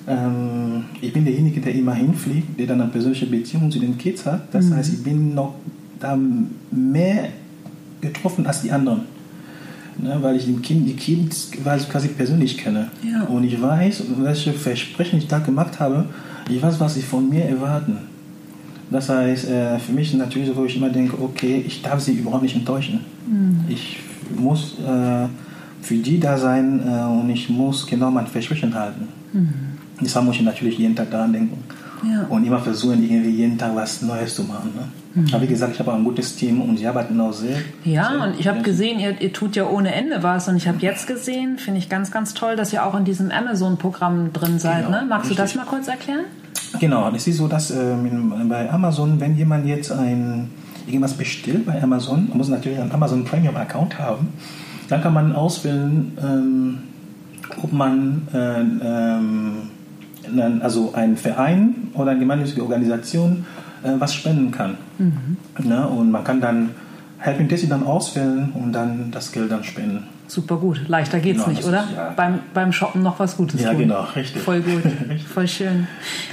ähm, ich bin derjenige, der immer hinfliegt, der dann eine persönliche Beziehung zu den Kids hat. Das heißt, ich bin noch da mehr getroffen als die anderen. Ne, weil ich den kind, die Kids quasi quasi persönlich kenne. Ja. Und ich weiß, welche Versprechen ich da gemacht habe. Ich weiß, was sie von mir erwarten. Das heißt, äh, für mich natürlich so, wo ich immer denke, okay, ich darf sie überhaupt nicht enttäuschen. Ich muss äh, für die da sein äh, und ich muss genau mein Versprechen halten. Deshalb muss ich natürlich jeden Tag daran denken. Ja. Und immer versuchen, irgendwie jeden Tag was Neues zu machen. Ne? Aber wie gesagt, ich habe auch ein gutes Team und sie arbeiten auch sehr. Ja, sehr und ich habe gesehen, ihr, ihr tut ja ohne Ende was. Und ich habe jetzt gesehen, finde ich ganz, ganz toll, dass ihr auch in diesem Amazon-Programm drin seid. Genau, ne? Magst du das richtig. mal kurz erklären? Genau, es ist so, dass ähm, bei Amazon, wenn jemand jetzt ein, irgendwas bestellt bei Amazon, man muss natürlich einen Amazon Premium Account haben, dann kann man auswählen, ähm, ob man äh, ähm, also ein Verein oder eine gemeinnützige Organisation äh, was spenden kann. Ne? Und man kann dann Helping Tessie dann auswählen und dann das Geld dann spenden. Super gut. Leichter geht's Genau, nicht, oder? ist- ja. Beim, beim Shoppen noch was Gutes Ja, tun. genau, richtig. Voll gut. Richtig. Voll schön.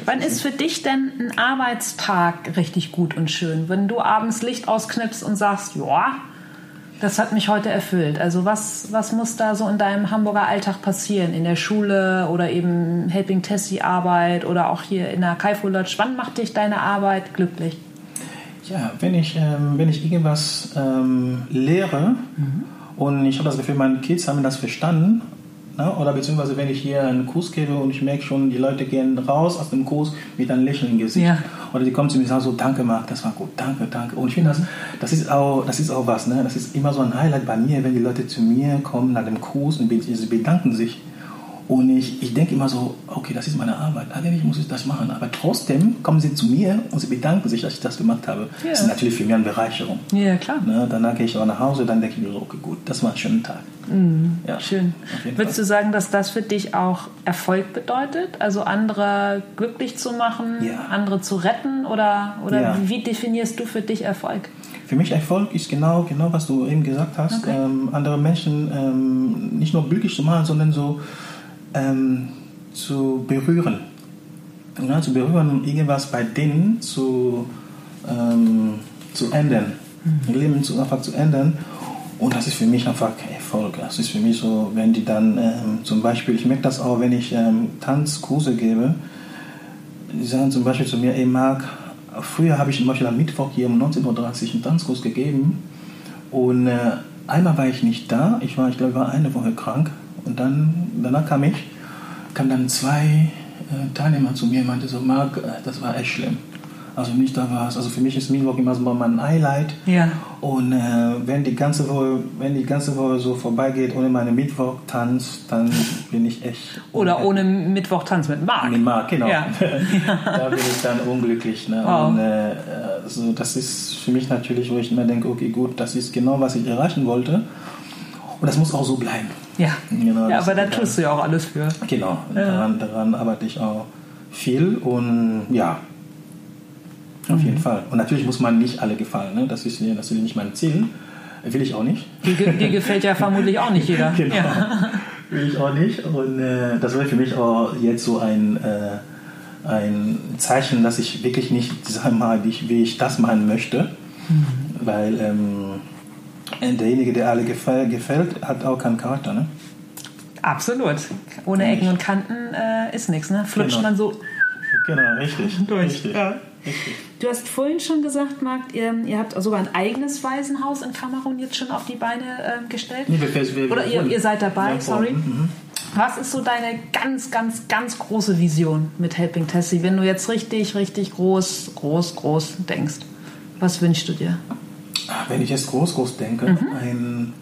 Wann ist für dich denn ein Arbeitstag richtig gut und schön? Wenn du abends Licht ausknipst und sagst, ja, das hat mich heute erfüllt. Also was, was muss da so in deinem Hamburger Alltag passieren? In der Schule oder eben Helping Tessie Arbeit oder auch hier in der Kaifu Lodge? Wann macht dich deine Arbeit glücklich? Ja, wenn ich, ähm, wenn ich irgendwas ähm, lehre und ich habe das Gefühl, meine Kids haben das verstanden, ne? oder beziehungsweise wenn ich hier einen Kurs gebe und ich merke schon, die Leute gehen raus aus dem Kurs mit einem Lächeln im Gesicht. Ja. Oder die kommen zu mir und sagen so, danke Marc, das war gut, danke, danke. Und ich finde, das, das, ist auch, das ist auch was, ne? das ist immer so ein Highlight bei mir, wenn die Leute zu mir kommen nach dem Kurs und sie bedanken sich. Und ich, ich denke immer so, okay, das ist meine Arbeit, eigentlich muss ich das machen. Aber trotzdem kommen sie zu mir und sie bedanken sich, dass ich das gemacht habe. Ja. Das ist natürlich für mich eine Bereicherung. Ja, klar. Ne? Danach gehe ich auch nach Hause, dann denke ich mir so, okay, gut, das war ein schöner Tag. Ja, Schön. Würdest Fall. du sagen, dass das für dich auch Erfolg bedeutet? Also andere glücklich zu machen, Ja. andere zu retten? Oder, oder Ja. wie definierst du für dich Erfolg? Für mich Erfolg ist genau, genau was du eben gesagt hast. Okay. Ähm, andere Menschen ähm, nicht nur glücklich zu machen, sondern so ähm, zu berühren. Ja, zu berühren und irgendwas bei denen zu, ähm, zu ändern. Ihr Leben zu, einfach zu ändern. Und das ist für mich einfach Erfolg. Das ist für mich so, wenn die dann ähm, zum Beispiel, ich merke das auch, wenn ich ähm, Tanzkurse gebe, die sagen zum Beispiel zu mir, ey Marc, früher habe ich zum Beispiel am Mittwoch hier um 19.30 Uhr einen Tanzkurs gegeben und äh, einmal war ich nicht da, ich war, ich glaube, ich war eine Woche krank und dann, danach kam ich, kamen dann zwei äh, Teilnehmer zu mir und meinte so, Marc, äh, das war echt schlimm. Also nicht da war es, also für mich ist Mittwoch immer so mein Highlight. Ja. Und äh, wenn, die ganze Woche, wenn die ganze Woche so vorbeigeht ohne meine Mittwoch-Tanz, dann bin ich echt... Oder ohne Mittwoch-Tanz mit Marc. mit Marc, genau. Ja. da bin ich dann unglücklich. Ne? Wow. Und, äh, also das ist für mich natürlich, wo ich immer denke, okay, gut, das ist genau, was ich erreichen wollte. Und das muss auch so bleiben. Ja. Genau, ja, aber da tust du ja auch alles für. Genau, Ja. daran, daran arbeite ich auch viel und ja, auf Mhm. jeden Fall. Und natürlich muss man nicht alle gefallen, ne? das, ist, das ist nicht mein Ziel, will ich auch nicht. Die gefällt ja vermutlich auch nicht jeder. Genau. Ja. Will ich auch nicht. Und äh, das wäre für mich auch jetzt so ein, äh, ein Zeichen, dass ich wirklich nicht Sachen mache, wie ich, wie ich das machen möchte. Mhm. Weil ähm, derjenige, der alle gefällt, gefällt, hat auch keinen Charakter. Ne? Absolut. Ohne Ecken und Kanten äh, ist nichts. Ne? Flutscht genau. man so genau, richtig, durch. Richtig, ja. richtig. Du hast vorhin schon gesagt, Marc, ihr, ihr, habt sogar ein eigenes Waisenhaus in Kamerun jetzt schon auf die Beine äh, gestellt. Nee, wir, wir, Oder ihr, ihr, seid dabei, sorry. Mhm. Was ist so deine ganz, ganz, ganz große Vision mit Helping Tessie, wenn du jetzt richtig, richtig groß, groß, groß denkst? Was wünschst du dir? Wenn ich jetzt groß, groß denke, mhm. ein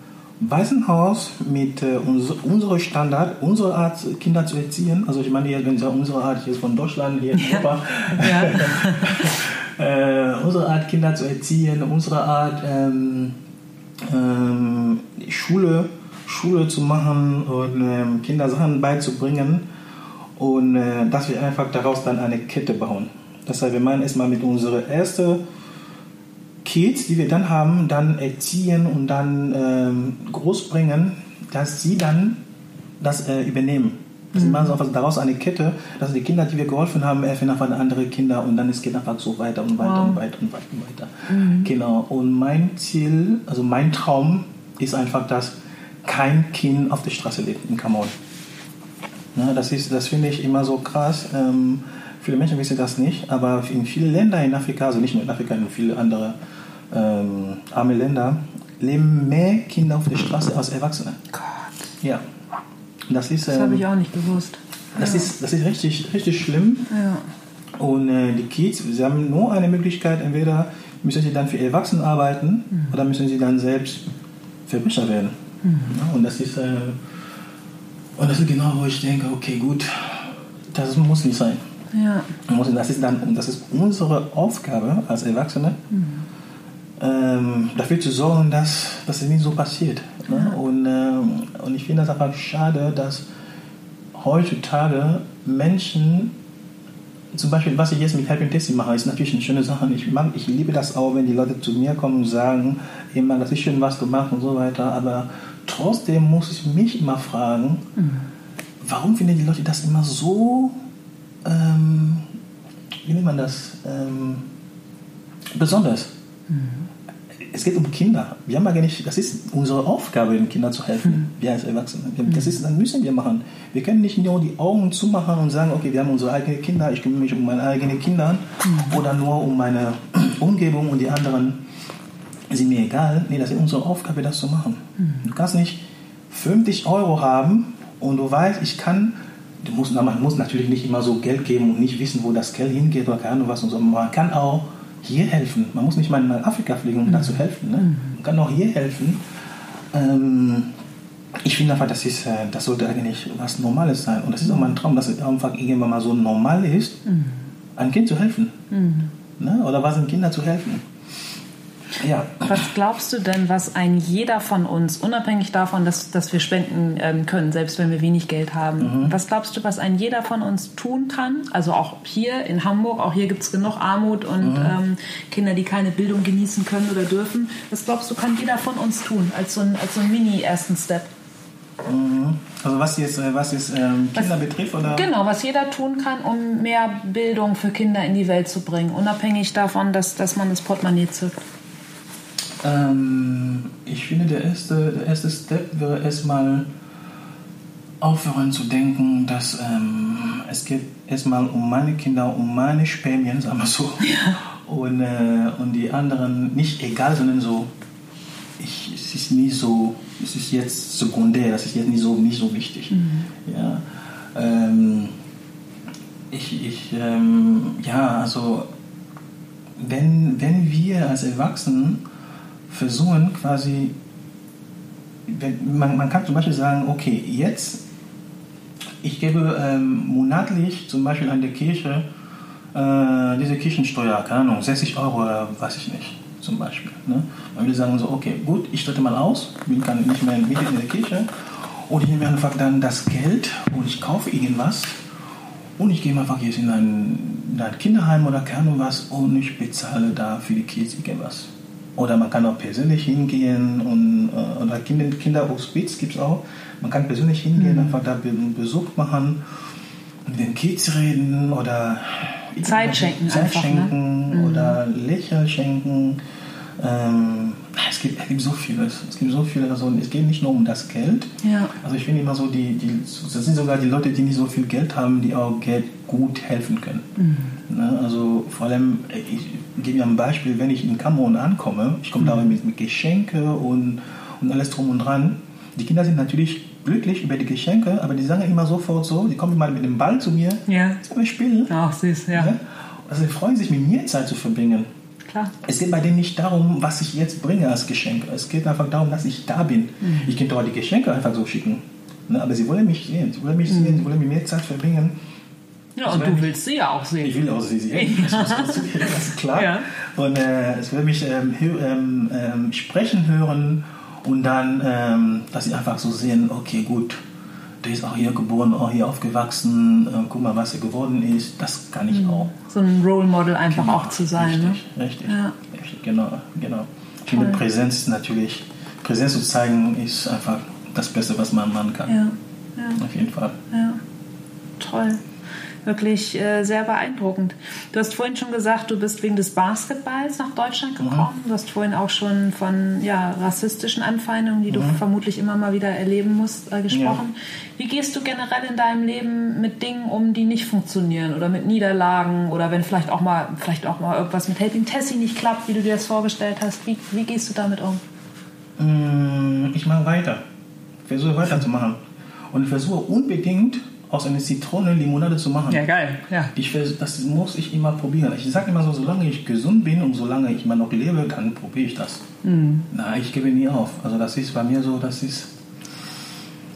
Waisenhaus mit äh, uns, unserer Standard, unsere Art, Kinder zu erziehen. Also ich meine, wenn ich sage unsere Art, hier ist von Deutschland, hier in Europa. Ja. äh, unsere Art, Kinder zu erziehen, unsere Art, ähm, ähm, Schule Schule zu machen und ähm, Kinder Sachen beizubringen und äh, dass wir einfach daraus dann eine Kette bauen. Das heißt, wir meinen erstmal mit unseren ersten Kids, die wir dann haben, dann erziehen und dann ähm, großbringen, dass sie dann das äh, übernehmen. Das mhm. machen so einfach daraus eine Kette, dass die Kinder, die wir geholfen haben, helfen einfach andere Kinder und dann es geht einfach so weiter und weiter wow. und weiter und weiter und weiter. Mhm. Genau. Und mein Ziel, also mein Traum ist einfach, dass kein Kind auf der Straße lebt in Kamerun. Ja, das das finde ich immer so krass. Ähm, viele Menschen wissen das nicht, aber in vielen Ländern in Afrika, also nicht nur in Afrika, in vielen anderen ähm, arme Länder, leben mehr Kinder auf der Straße als Erwachsene. Gott. Ja. Das, ist, das habe ich ähm, auch nicht gewusst. Das, ja. ist, das ist richtig, richtig schlimm. Ja. Und äh, die Kids, sie haben nur eine Möglichkeit, entweder müssen sie dann für Erwachsene arbeiten mhm. oder müssen sie dann selbst Verbrecher werden. Mhm. und, das ist, äh, und das ist genau, wo ich denke, okay, gut, das muss nicht sein. Ja. Das ist, dann, das ist unsere Aufgabe als Erwachsene, mhm. Ähm, dafür zu sorgen, dass, es nicht so passiert. Ne? Ja. Und, ähm, und ich finde das einfach schade, dass heutzutage Menschen zum Beispiel, was ich jetzt mit Helping Testing mache, ist natürlich eine schöne Sache. Ich, mag, ich liebe das auch, wenn die Leute zu mir kommen und sagen, immer, das ist schön, was du machst und so weiter. Aber trotzdem muss ich mich immer fragen, mhm. warum finden die Leute das immer so, ähm, wie nennt man das, ähm, besonders? Mhm es geht um Kinder. Wir haben eigentlich, das ist unsere Aufgabe, den Kindern zu helfen, mhm. wir als Erwachsene. Das ist, dann müssen wir machen. Wir können nicht nur die Augen zumachen und sagen, okay, wir haben unsere eigenen Kinder, ich kümmere mich um meine eigenen Kinder mhm. oder nur um meine Umgebung und die anderen sind mir egal. Nee, das ist unsere Aufgabe, das zu machen. Du kannst nicht 50 Euro haben und du weißt, ich kann du musst, man muss natürlich nicht immer so Geld geben und nicht wissen, wo das Geld hingeht oder keine Ahnung was und so. Man kann auch hier helfen. Man muss nicht mal nach Afrika fliegen, um mhm. da zu helfen. Ne? Mhm. Man kann auch hier helfen. Ähm, ich finde einfach, das, ist, äh, das sollte eigentlich was Normales sein. Und das ist auch mein Traum, dass es einfach irgendwann mal so normal ist, mhm. einem Kind zu helfen. Mhm. Ne? Oder was den Kindern zu helfen. Ja. Was glaubst du denn, was ein jeder von uns, unabhängig davon, dass, dass wir spenden ähm, können, selbst wenn wir wenig Geld haben, mhm. was glaubst du, was ein jeder von uns tun kann? Also auch hier in Hamburg, auch hier gibt es genug Armut und mhm. ähm, Kinder, die keine Bildung genießen können oder dürfen. Was glaubst du, kann jeder von uns tun, als so ein, als so ein Mini-ersten Step? Mhm. Also was jetzt, äh, was jetzt ähm, Kinder was, betrifft? Oder? Genau, was jeder tun kann, um mehr Bildung für Kinder in die Welt zu bringen, unabhängig davon, dass, dass man das Portemonnaie zückt. Ähm, ich finde, der erste, der erste Step wäre erstmal aufhören zu denken, dass ähm, es geht erstmal um meine Kinder, um meine Spermien, sagen wir so. Ja. Und, äh, und die anderen nicht egal, sondern so, ich, es ist nie so, es ist jetzt sekundär, das ist jetzt nicht so, nicht so wichtig. Mhm. Ja, ähm, ich, ich ähm, ja, also wenn, wenn wir als Erwachsene versuchen quasi, man, man kann zum Beispiel sagen, okay, jetzt, ich gebe ähm, monatlich zum Beispiel an der Kirche äh, diese Kirchensteuer, keine Ahnung, 60 Euro oder weiß ich nicht, zum Beispiel. Ne? Man würde sagen so, okay, gut, ich trete mal aus, bin kann nicht mehr Mitglied in der Kirche und ich nehme einfach dann das Geld und ich kaufe irgendwas und ich gehe einfach jetzt in ein, in ein Kinderheim oder keine Ahnung was und ich bezahle da für die Kids irgendwas. Oder man kann auch persönlich hingehen und äh, oder Kinder, Kinderhospiz gibt es auch. Man kann persönlich hingehen, mhm. einfach da einen Besuch machen. mit den Kids reden oder Zeit schenken Zeit einfach, ne? schenken oder Lächeln schenken. Ähm, es, gibt, es gibt so vieles. Es gibt so viele. Also es geht nicht nur um das Geld. Ja. Also ich finde immer so, die, die, das sind sogar die Leute, die nicht so viel Geld haben, die auch Geld gut helfen können. Ne? Also vor allem, ich gebe dir ein Beispiel, wenn ich in Kamerun ankomme, ich komme da mit, mit Geschenke und, und alles drum und dran. Die Kinder sind natürlich glücklich über die Geschenke, aber die sagen immer sofort so, die kommen immer mit dem Ball zu mir, Ja. sollen wir spielen? Ach, süß, ja. Ne? Also sie freuen sich, mit mir Zeit zu verbringen. Klar. Es geht bei denen nicht darum, was ich jetzt bringe als Geschenk. Es geht einfach darum, dass ich da bin. Mhm. Ich könnte auch die Geschenke einfach so schicken. Ne? Aber sie wollen mich sehen. Sie wollen mich sehen. Sie wollen mir Zeit verbringen. Ja, und du willst sie ja auch sehen. Ich will auch sie sehen. Zugeben, das ist klar. Ja. Und äh, es will mich ähm, hö- ähm, ähm, sprechen hören und dann, ähm, dass sie einfach so sehen, okay, gut, der ist auch hier geboren, auch hier aufgewachsen. Äh, guck mal, was er geworden ist. Das kann ich auch. So ein Role Model einfach auch zu sein. Ne? Richtig, richtig, Ja. richtig, genau, genau. Ich finde, Präsenz natürlich, Präsenz zu zeigen, ist einfach das Beste, was man machen kann. Ja. ja. Auf jeden Fall. Ja, toll. Wirklich äh, sehr beeindruckend. Du hast vorhin schon gesagt, du bist wegen des Basketballs nach Deutschland gekommen. Du hast vorhin auch schon von ja, rassistischen Anfeindungen, die du vermutlich immer mal wieder erleben musst, äh, gesprochen. Wie gehst du generell in deinem Leben mit Dingen um, die nicht funktionieren oder mit Niederlagen oder wenn vielleicht auch mal, vielleicht auch mal irgendwas mit Helping Tessie nicht klappt, wie du dir das vorgestellt hast? Wie, wie gehst du damit um? Mm, Ich mache weiter. Ich versuche weiterzumachen. Und ich versuche unbedingt aus einer Zitrone Limonade zu machen. geil. Ja. Ich das muss ich immer probieren. Ich sage immer so, solange ich gesund bin und solange ich immer noch lebe, dann probiere ich das. Na, ich gebe nie auf. Also das ist bei mir so, das ist,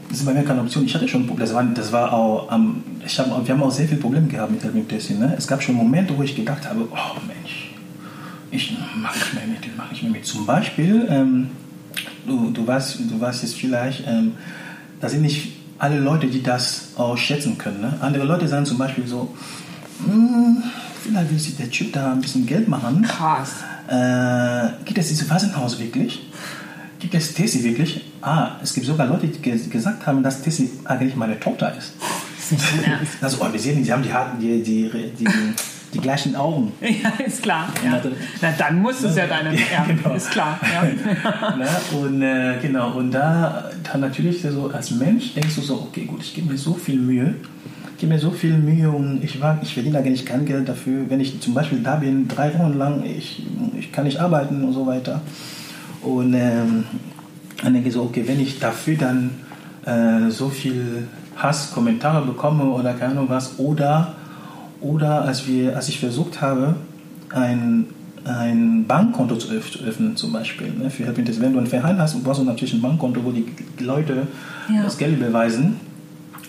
das ist bei mir keine Option. Ich hatte schon Probleme. Das war, das war auch, am ich hab, wir haben auch sehr viele Probleme gehabt mit Helmut Tessin. Ne? Es gab schon Momente, wo ich gedacht habe, oh Mensch, ich mache nicht mehr mit, ich mache nicht mehr mit. Zum Beispiel, ähm, du, du, weißt, du weißt jetzt vielleicht, ähm, da sind nicht alle Leute, die das auch schätzen können. Ne? Andere Leute sagen zum Beispiel so, "Hm, vielleicht will sich der Typ da ein bisschen Geld machen. Krass. Äh, gibt es dieses Waisenhaus wirklich? Gibt es Tessie wirklich? Ah, es gibt sogar Leute, die ge gesagt haben, dass Tessie eigentlich meine Tochter ist. Das ist nicht Ernst. Also, oh, wir sehen, sie haben die, die, die, die, die gleichen Augen. Ja, ist klar. Ja. Ja. Na, dann muss es ja deine. Ja, genau. ist klar. Ja. Ne? Und äh, genau, und da dann natürlich so als Mensch denkst du so, okay, gut, ich gebe mir so viel Mühe, ich gebe mir so viel Mühe und ich, war, ich verdiene eigentlich kein Geld dafür, wenn ich zum Beispiel da bin, drei Wochen lang, ich, ich kann nicht arbeiten und so weiter. Und ähm, dann denke ich so, okay, wenn ich dafür dann äh, so viel Hass, Kommentare bekomme oder keine Ahnung was, oder, oder als, wir, als ich versucht habe, ein, ein Bankkonto zu öff- zu öffnen, zum Beispiel, ne, für Helping Wenn du einen Verein hast, brauchst du natürlich ein Bankkonto, wo die Leute Ja. das Geld überweisen,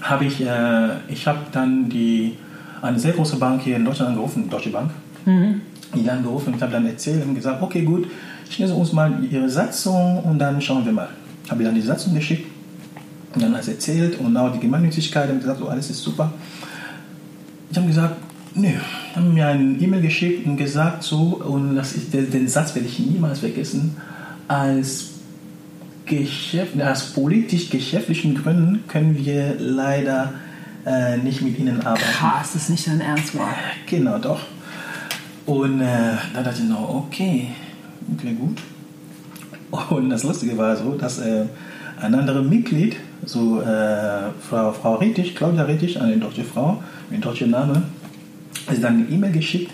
habe ich, äh, ich habe dann die, eine sehr große Bank hier in Deutschland angerufen, Deutsche Bank, die dann angerufen und habe dann erzählt und gesagt, okay, gut, schicken Sie uns mal Ihre Satzung und dann schauen wir mal. Habe ihr dann die Satzung geschickt und dann alles erzählt und auch die Gemeinnützigkeit und gesagt, so alles ist super. Ich habe gesagt, nö, haben mir eine E-Mail geschickt und gesagt so, und das ist, den, den Satz werde ich niemals vergessen, als, Geschäft, aus politisch-geschäftlichen Gründen können wir leider äh, nicht mit Ihnen arbeiten. Krass, das ist nicht dein Ernst, war. Genau, doch. Und äh, dann dachte ich noch, okay, okay, gut. Und das Lustige war so, dass äh, ein anderes Mitglied, so äh, Frau, Frau Rettich, Claudia Rettich, eine deutsche Frau, mit deutschem Name, hat dann eine E-Mail geschickt.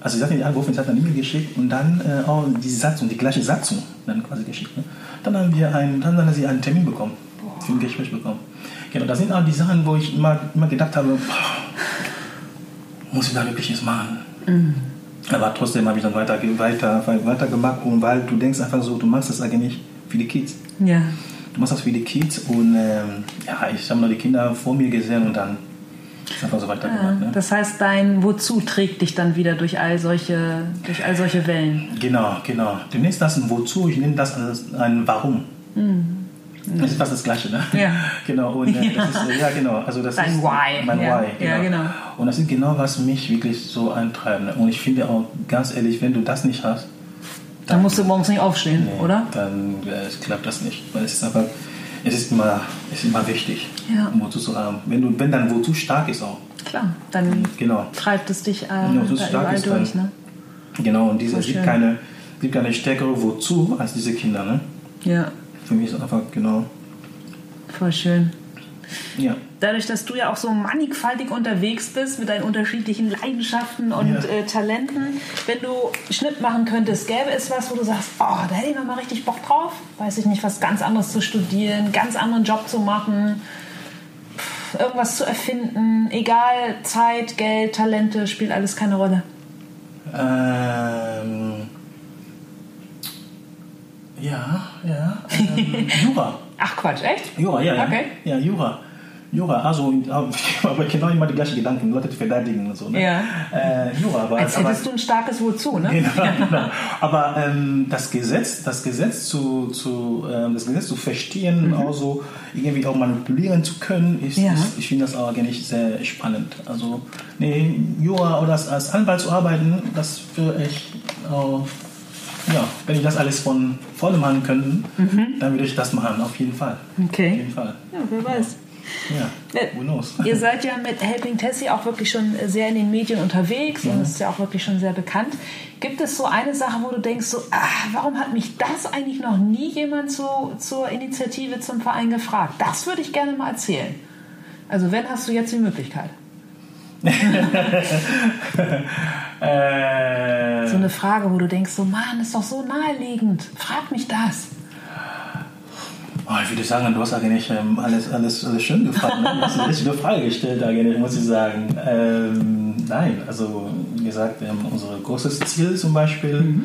Also sie hat nicht angerufen, sie hat eine E-Mail geschickt und dann äh, auch die Satzung, die gleiche Satzung dann quasi geschickt. Ne? Dann haben wir einen, dann haben sie einen Termin bekommen, für ein Gespräch bekommen. Genau, das sind auch die Sachen, wo ich immer, immer gedacht habe, boah, muss ich da wirklich jetzt machen? Aber trotzdem habe ich dann weiter, weiter, weiter gemacht und weil du denkst einfach so, du machst das eigentlich für die Kids. Ja. Du machst das für die Kids und ähm, ja, ich habe noch die Kinder vor mir gesehen und dann ist einfach so weitergemacht. Ne? Das heißt, dein Wozu trägt dich dann wieder durch all solche, durch all solche Wellen. Genau, genau. Du nennst das ein Wozu, ich nenne das als ein Warum. Das ist fast das Gleiche, ne? Ja. Genau, und äh, das ist, äh, ja, genau. Also das Dein ist Why. Mein Ja. Why, Ja, genau. Und das ist genau, was mich wirklich so antreibt. Ne? Und ich finde auch, ganz ehrlich, wenn du das nicht hast, Dann musst du morgens nicht aufstehen, Nee, oder? Dann äh, klappt das nicht. Weil es ist einfach, es ist immer, es ist immer wichtig, Ja. wozu zu haben. Wenn, du, wenn dann wozu stark ist auch. Klar, dann Genau. treibt es dich äh, Genau, so überall ist durch. dann- Ne? Genau, und diese, es gibt keine, gibt keine stärkere Wozu als diese Kinder. Ne? Ja, Für mich ist es einfach genau. voll schön. Ja. Dadurch, dass du ja auch so mannigfaltig unterwegs bist mit deinen unterschiedlichen Leidenschaften und Ja. äh, Talenten, wenn du Schnitt machen könntest, gäbe es was, wo du sagst, oh, da hätte ich noch mal richtig Bock drauf? Weiß ich nicht, was ganz anderes zu studieren, ganz anderen Job zu machen, irgendwas zu erfinden, egal, Zeit, Geld, Talente, spielt alles keine Rolle. Ähm, ja, ja. Ähm, Jura. Ach Quatsch, echt? Jura, ja, ja. Okay. Ja, Jura. Jura, also, aber genau immer die gleichen Gedanken, Leute zu verteidigen und so. Ne? Ja. Äh, Jura, aber. Als aber, hättest du ein starkes Wozu, ne? Genau, genau. Aber ähm, das Gesetz, das Gesetz zu, zu ähm, das Gesetz zu verstehen, und auch so irgendwie auch manipulieren zu können, ist, Mhm. Ja. ist ich finde das auch eigentlich sehr spannend. Also nee, Jura oder als, als Anwalt zu arbeiten, das für ich auch, ja, wenn ich das alles von vollem Hand könnte, dann würde ich das machen, auf jeden Fall. Auf Mhm. Okay. jeden Fall. Ja, wer weiß. Ja, Ja. who knows? Ihr seid ja mit Helping Tessie auch wirklich schon sehr in den Medien unterwegs und es ist ja auch wirklich schon sehr bekannt. Gibt es so eine Sache, wo du denkst, so, ah, warum hat mich das eigentlich noch nie jemand zu, zur Initiative zum Verein gefragt? Das würde ich gerne mal erzählen. Also wenn, hast du jetzt die Möglichkeit. Äh, So eine Frage, wo du denkst, so, Mann, ist doch so naheliegend. Frag mich das. Oh, ich würde sagen, du hast eigentlich ähm, alles, alles, alles schön gefragt. Ne? Du hast eine richtige Frage gestellt, eigentlich, muss ich sagen. Ähm, nein, also wie gesagt, unser großes Ziel zum Beispiel, Mhm.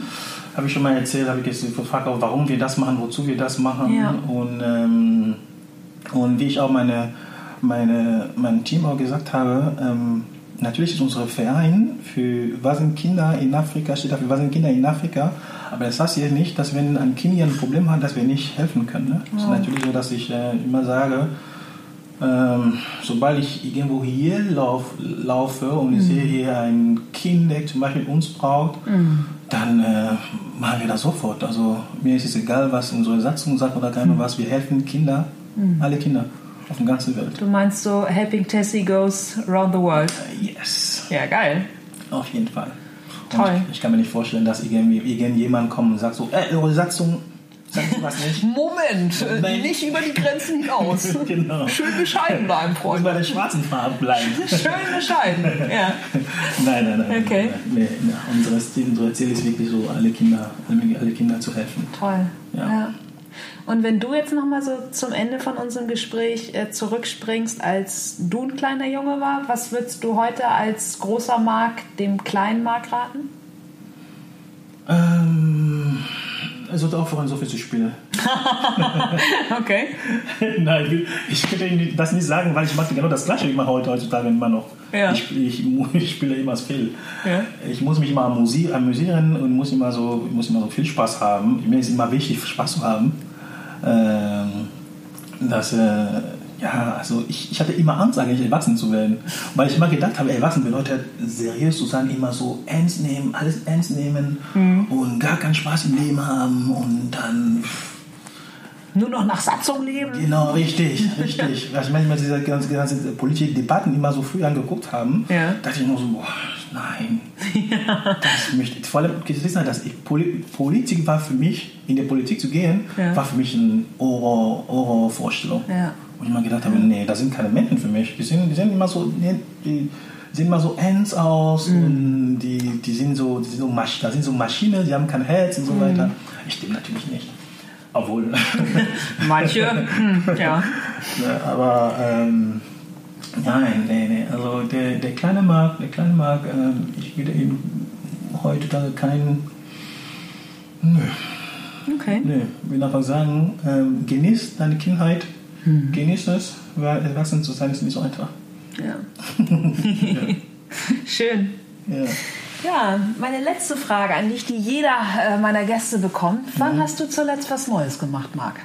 habe ich schon mal erzählt, habe ich jetzt gefragt, auch, warum wir das machen, wozu wir das machen. Ja. Und, ähm, und wie ich auch meine, meine, mein Team auch gesagt habe, ähm, natürlich ist unser Verein für was sind Kinder in Afrika, steht dafür, was sind Kinder in Afrika. Aber das heißt ja nicht, dass wenn ein Kind hier ein Problem hat, dass wir nicht helfen können. Ne? Es ist natürlich so, dass ich äh, immer sage, ähm, sobald ich irgendwo hier lauf, laufe und ich sehe hier ein Kind, der zum Beispiel uns braucht, dann äh, machen wir das sofort. Also mir ist es egal, was unsere Satzung sagt oder keine was. Wir helfen Kinder, alle Kinder auf der ganzen Welt. Du meinst so, Helping Tessie goes around the world. Äh, Yes, Ja, geil. auf jeden Fall. Toll. Und ich kann mir nicht vorstellen, dass irgendjemand kommt und sagt so, äh, eure Satzung sagt was nicht. Moment, Nein. nicht über die Grenzen hinaus. genau. Schön bescheiden bleiben, Und Freunde. bei der schwarzen Farbe bleiben. Schön bescheiden, ja. Nein, nein, nein. Okay. Nein, nein. Unser, Ziel, unser Ziel ist wirklich so, alle Kinder, alle Kinder zu helfen. Toll. Ja. Ja. Und wenn du jetzt nochmal so zum Ende von unserem Gespräch äh, zurückspringst, als du ein kleiner Junge war, was würdest du heute als großer Mark dem kleinen Mark raten? Ähm, er sollte aufhören, so viel zu spielen. Okay. Nein, ich könnte Ihnen das nicht sagen, weil ich mache genau das Gleiche immer heute heutzutage immer noch. Ja. Ich, ich, ich spiele immer viel. Ja. Ich muss mich immer amüsieren und muss immer, so, muss immer so viel Spaß haben. Mir ist immer wichtig, Spaß zu haben. Ähm, dass, äh, ja, also ich, ich hatte immer Angst, eigentlich erwachsen zu werden. Weil ich immer gedacht habe, erwachsen bedeutet seriös zu sein, immer so ernst nehmen, alles ernst nehmen und gar keinen Spaß im Leben haben und dann Nur noch nach Satzung leben? Genau, richtig, richtig. Weil ich manchmal diese ganzen, ganzen politischen Debatten immer so früh angeguckt haben, Ja. dachte ich nur so, boah, nein. Das möchte ich. Vor allem, dass ich, Poli- Politik war für mich, in der Politik zu gehen, Ja. war für mich eine Horror- Horrorvorstellung. Ja. Und ich mir gedacht habe, nee, das sind keine Menschen für mich. Die, sind, die sind immer so, die sehen immer so ernst aus Mhm. und die, die sind so, die sind so, Masch, das sind so Maschinen, die haben kein Herz und so Mhm. weiter. Ich stimmt natürlich nicht. Obwohl. Manche, hm, ja. Ja, aber ähm, nein, nee, nee. Also der, der kleine Markt, der kleine Markt, ähm, ich würde ihm heutzutage keinen. Nö, Okay. nö. Ich will einfach sagen, ähm, genieß deine Kindheit, Hm. genieß es, weil erwachsen zu sein ist nicht so einfach. Ja. Schön. Ja. Ja, meine letzte Frage an dich, die jeder äh, meiner Gäste bekommt. Wann Mhm. hast du zuletzt was Neues gemacht, Marc?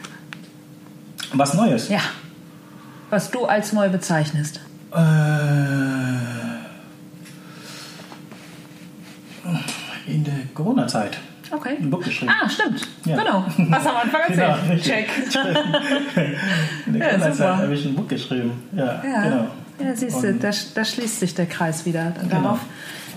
Was Neues? Ja. Was du als neu bezeichnest. Äh, in der Corona-Zeit. Okay. ein Buch geschrieben. Ah, stimmt. Ja. Genau. Du am Anfang erzählt. Genau. Check. In der Ja, super. habe ich ein Buch geschrieben. Ja, Ja, genau. ja siehst du, da, da schließt sich der Kreis wieder. Und Genau.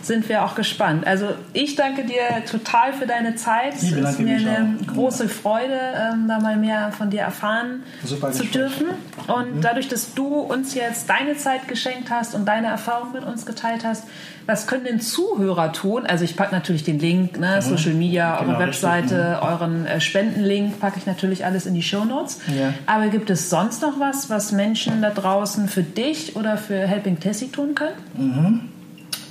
Sind wir auch gespannt. Also ich danke dir total für deine Zeit. Es Ich ist bedanke mir eine auch. große Freude, ähm, da mal mehr von dir erfahren Super zu dürfen. Und dadurch, dass du uns jetzt deine Zeit geschenkt hast und deine Erfahrung mit uns geteilt hast, was können denn Zuhörer tun? Also ich packe natürlich den Link, ne, Social Media, Genau, eure. Webseite, euren äh, Spendenlink, packe ich natürlich alles in die Show Notes. Ja. Aber gibt es sonst noch was, was Menschen da draußen für dich oder für Helping Tessie tun können?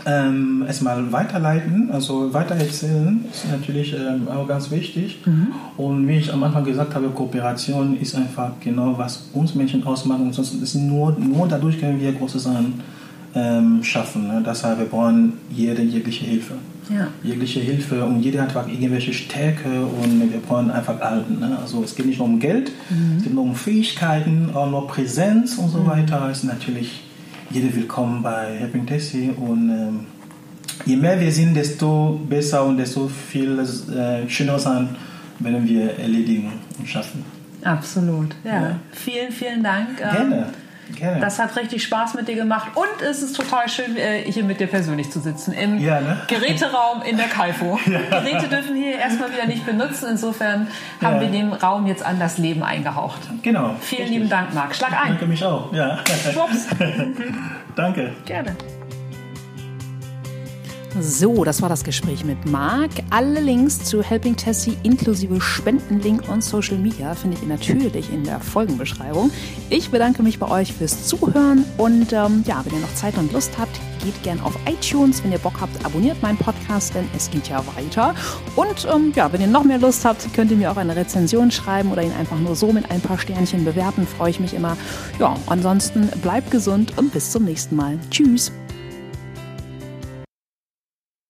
Ähm, erstmal weiterleiten, also weitererzählen ist natürlich ähm, auch ganz wichtig. Und wie ich am Anfang gesagt habe, Kooperation ist einfach genau, was uns Menschen ausmacht. Und sonst ist nur, nur dadurch können wir große Sachen ähm, schaffen. Ne? Deshalb wir brauchen jede jegliche Hilfe. Ja. Jegliche Hilfe und jeder hat einfach irgendwelche Stärke und wir brauchen einfach alten. Ne? Also es geht nicht nur um Geld, es geht nur um Fähigkeiten, auch nur Präsenz und so weiter. Ist natürlich jeder willkommen bei Helping Tessie und ähm, je mehr wir sind, desto besser und desto viel äh, schöner sein werden wir erledigen und schaffen. Absolut. Ja. Ja. Vielen, vielen Dank. Ähm, Gerne, gerne. Das hat richtig Spaß mit dir gemacht und es ist total schön, äh, hier mit dir persönlich zu sitzen. Im Ja, ne? Geräteraum in der Kalfo. Geräte dürfen wir hier erstmal wieder nicht benutzen. Insofern haben Ja. wir dem Raum jetzt an das Leben eingehaucht. genau. Vielen richtig. lieben Dank, Marc. Schlag ein. Danke mich auch. Ja. Schwupps. Danke. Gerne. So, das war das Gespräch mit Marc. Alle Links zu Helping Tessie inklusive Spendenlink und Social Media findet ihr natürlich in der Folgenbeschreibung. Ich bedanke mich bei euch fürs Zuhören und ähm, ja, wenn ihr noch Zeit und Lust habt, geht gern auf iTunes. Wenn ihr Bock habt, abonniert meinen Podcast, denn es geht ja weiter. Und ähm, ja, wenn ihr noch mehr Lust habt, könnt ihr mir auch eine Rezension schreiben oder ihn einfach nur so mit ein paar Sternchen bewerten. Freue ich mich immer. Ja, ansonsten bleibt gesund und bis zum nächsten Mal. Tschüss.